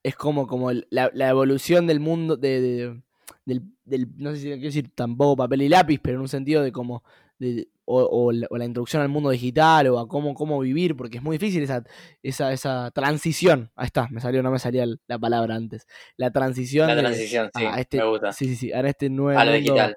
Es como, como la, evolución del mundo, de, del, no sé si quiero decir tampoco papel y lápiz, pero en un sentido de como o, la, introducción al mundo digital o a cómo, cómo vivir, porque es muy difícil esa, esa, esa transición. Ahí está, me salió, no me salía la palabra antes. La transición. La transición, sí, este, me gusta. Sí, sí, sí, a este nuevo. A lo digital.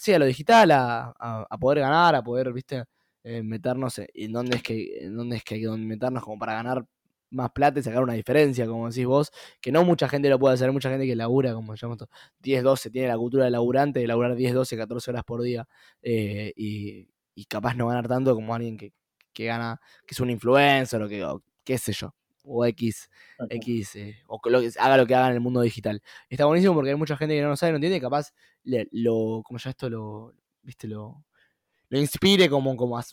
Sí, a lo digital, a, a, poder ganar, a poder, viste, eh, meternos en dónde es que, en dónde es que hay que meternos como para ganar más plata y sacar una diferencia, como decís vos, que no mucha gente lo puede hacer, mucha gente que labura, como llamamos 10, 12, tiene la cultura del laburante de laburar 10, 12, 14 horas por día eh, y, capaz no ganar tanto como alguien que, que gana, que es un influencer o que, qué sé yo, o X, X, eh, o que, haga lo que haga en el mundo digital. Está buenísimo porque hay mucha gente que no lo sabe, no entiende, y capaz lo, como ya esto lo, viste, lo, lo inspire como, como a,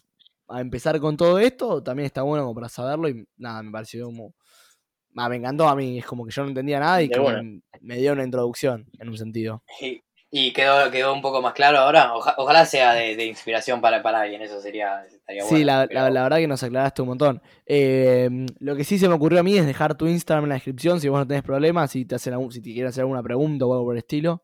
a empezar con todo esto, también está bueno como para saberlo y nada, me pareció como... me encantó a mí, es como que yo no entendía nada y me, dio una introducción en un sentido. Y, quedó, quedó un poco más claro ahora, ojalá sea de, inspiración para, para alguien, eso sería, estaría bueno. Sí, la, verdad que nos aclaraste un montón. Em, lo que sí se me ocurrió a mí es dejar tu Instagram en la descripción si vos no tenés problemas, si te, hacen, si te quieren hacer alguna pregunta o algo por el estilo.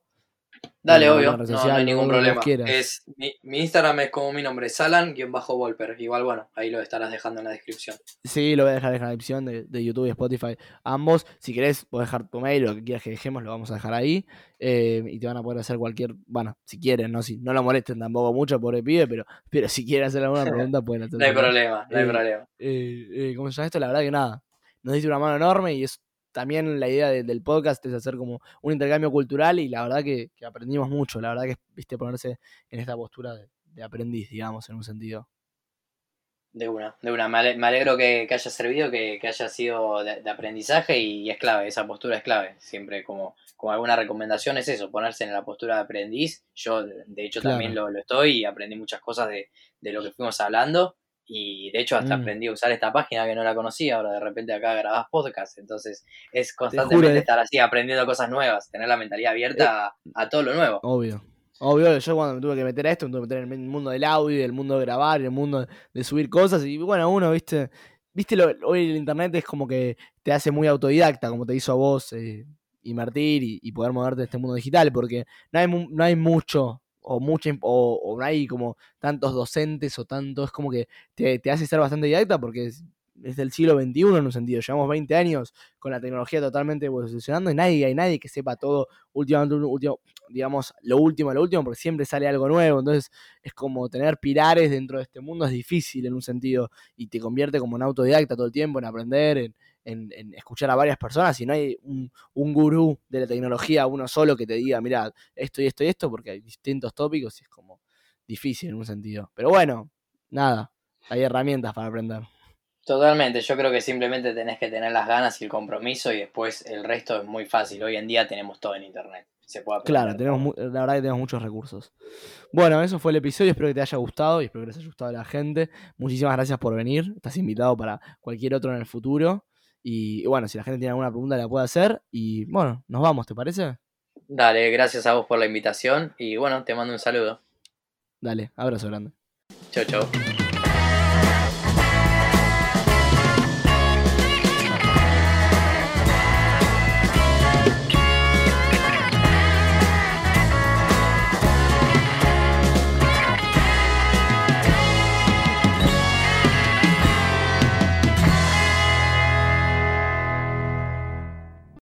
Dale, obvio, no, hay ningún problema. Es, mi, Instagram es como mi nombre, Salan-Volper. Igual, bueno, ahí lo estarás dejando en la descripción. Sí, lo voy a dejar en la descripción de, YouTube y Spotify. Ambos, si querés, puedes dejar tu mail o lo que quieras que dejemos, lo vamos a dejar ahí. Eh, y te van a poder hacer cualquier, bueno, si quieren, no, si, no lo molesten tampoco mucho, pobre pibe, pero, pero si quieren hacer alguna pregunta, pueden hacerlo. no hay problema, no hay eh, problema. Eh, ¿Cómo se llama esto? La verdad que nada. Nos dice una mano enorme y es también la idea del podcast es hacer como un intercambio cultural y la verdad que, aprendimos mucho, la verdad que viste ponerse en esta postura de, aprendiz, digamos, en un sentido. De una, de una. Me alegro que, haya servido, que, haya sido de, aprendizaje y es clave, esa postura es clave. Siempre como, como alguna recomendación es eso, ponerse en la postura de aprendiz. Yo de hecho también lo, lo, estoy y aprendí muchas cosas de, de lo que fuimos hablando y de hecho hasta mm. aprendí a usar esta página que no la conocía, ahora de repente acá grabás podcast, entonces es constantemente eh. estar así aprendiendo cosas nuevas, tener la mentalidad abierta eh. a, todo lo nuevo. Obvio. Obvio, yo cuando me tuve que meter a esto, me tuve que meter en el mundo del audio, el mundo de grabar, el mundo de subir cosas, y bueno, uno, viste, viste, lo, hoy el internet es como que te hace muy autodidacta, como te hizo a vos eh, invertir y, y, poder moverte en este mundo digital, porque no hay, no hay mucho o, mucha, o, no hay como tantos docentes o tanto, es como que te, te hace ser bastante didacta porque es, es, del siglo XXI en un sentido, llevamos 20 años con la tecnología totalmente evolucionando y nadie, hay nadie que sepa todo últimamente, último, digamos, lo último, lo último, porque siempre sale algo nuevo, entonces es como tener pilares dentro de este mundo es difícil en un sentido y te convierte como en autodidacta todo el tiempo, en aprender, en, en, escuchar a varias personas y no hay un, gurú de la tecnología, uno solo que te diga, mira, esto y esto y esto, porque hay distintos tópicos y es como difícil en un sentido. Pero bueno, nada, hay herramientas para aprender. Totalmente, yo creo que simplemente tenés que tener las ganas y el compromiso y después el resto es muy fácil. Hoy en día tenemos todo en internet. Se puede claro, tenemos, la verdad que tenemos muchos recursos. Bueno, eso fue el episodio, espero que te haya gustado y espero que les haya gustado a la gente. Muchísimas gracias por venir, estás invitado para cualquier otro en el futuro. Y bueno, si la gente tiene alguna pregunta la puede hacer. Y bueno, nos vamos, ¿te parece? Dale, gracias a vos por la invitación y bueno, te mando un saludo. Dale, abrazo grande. Chau, chau.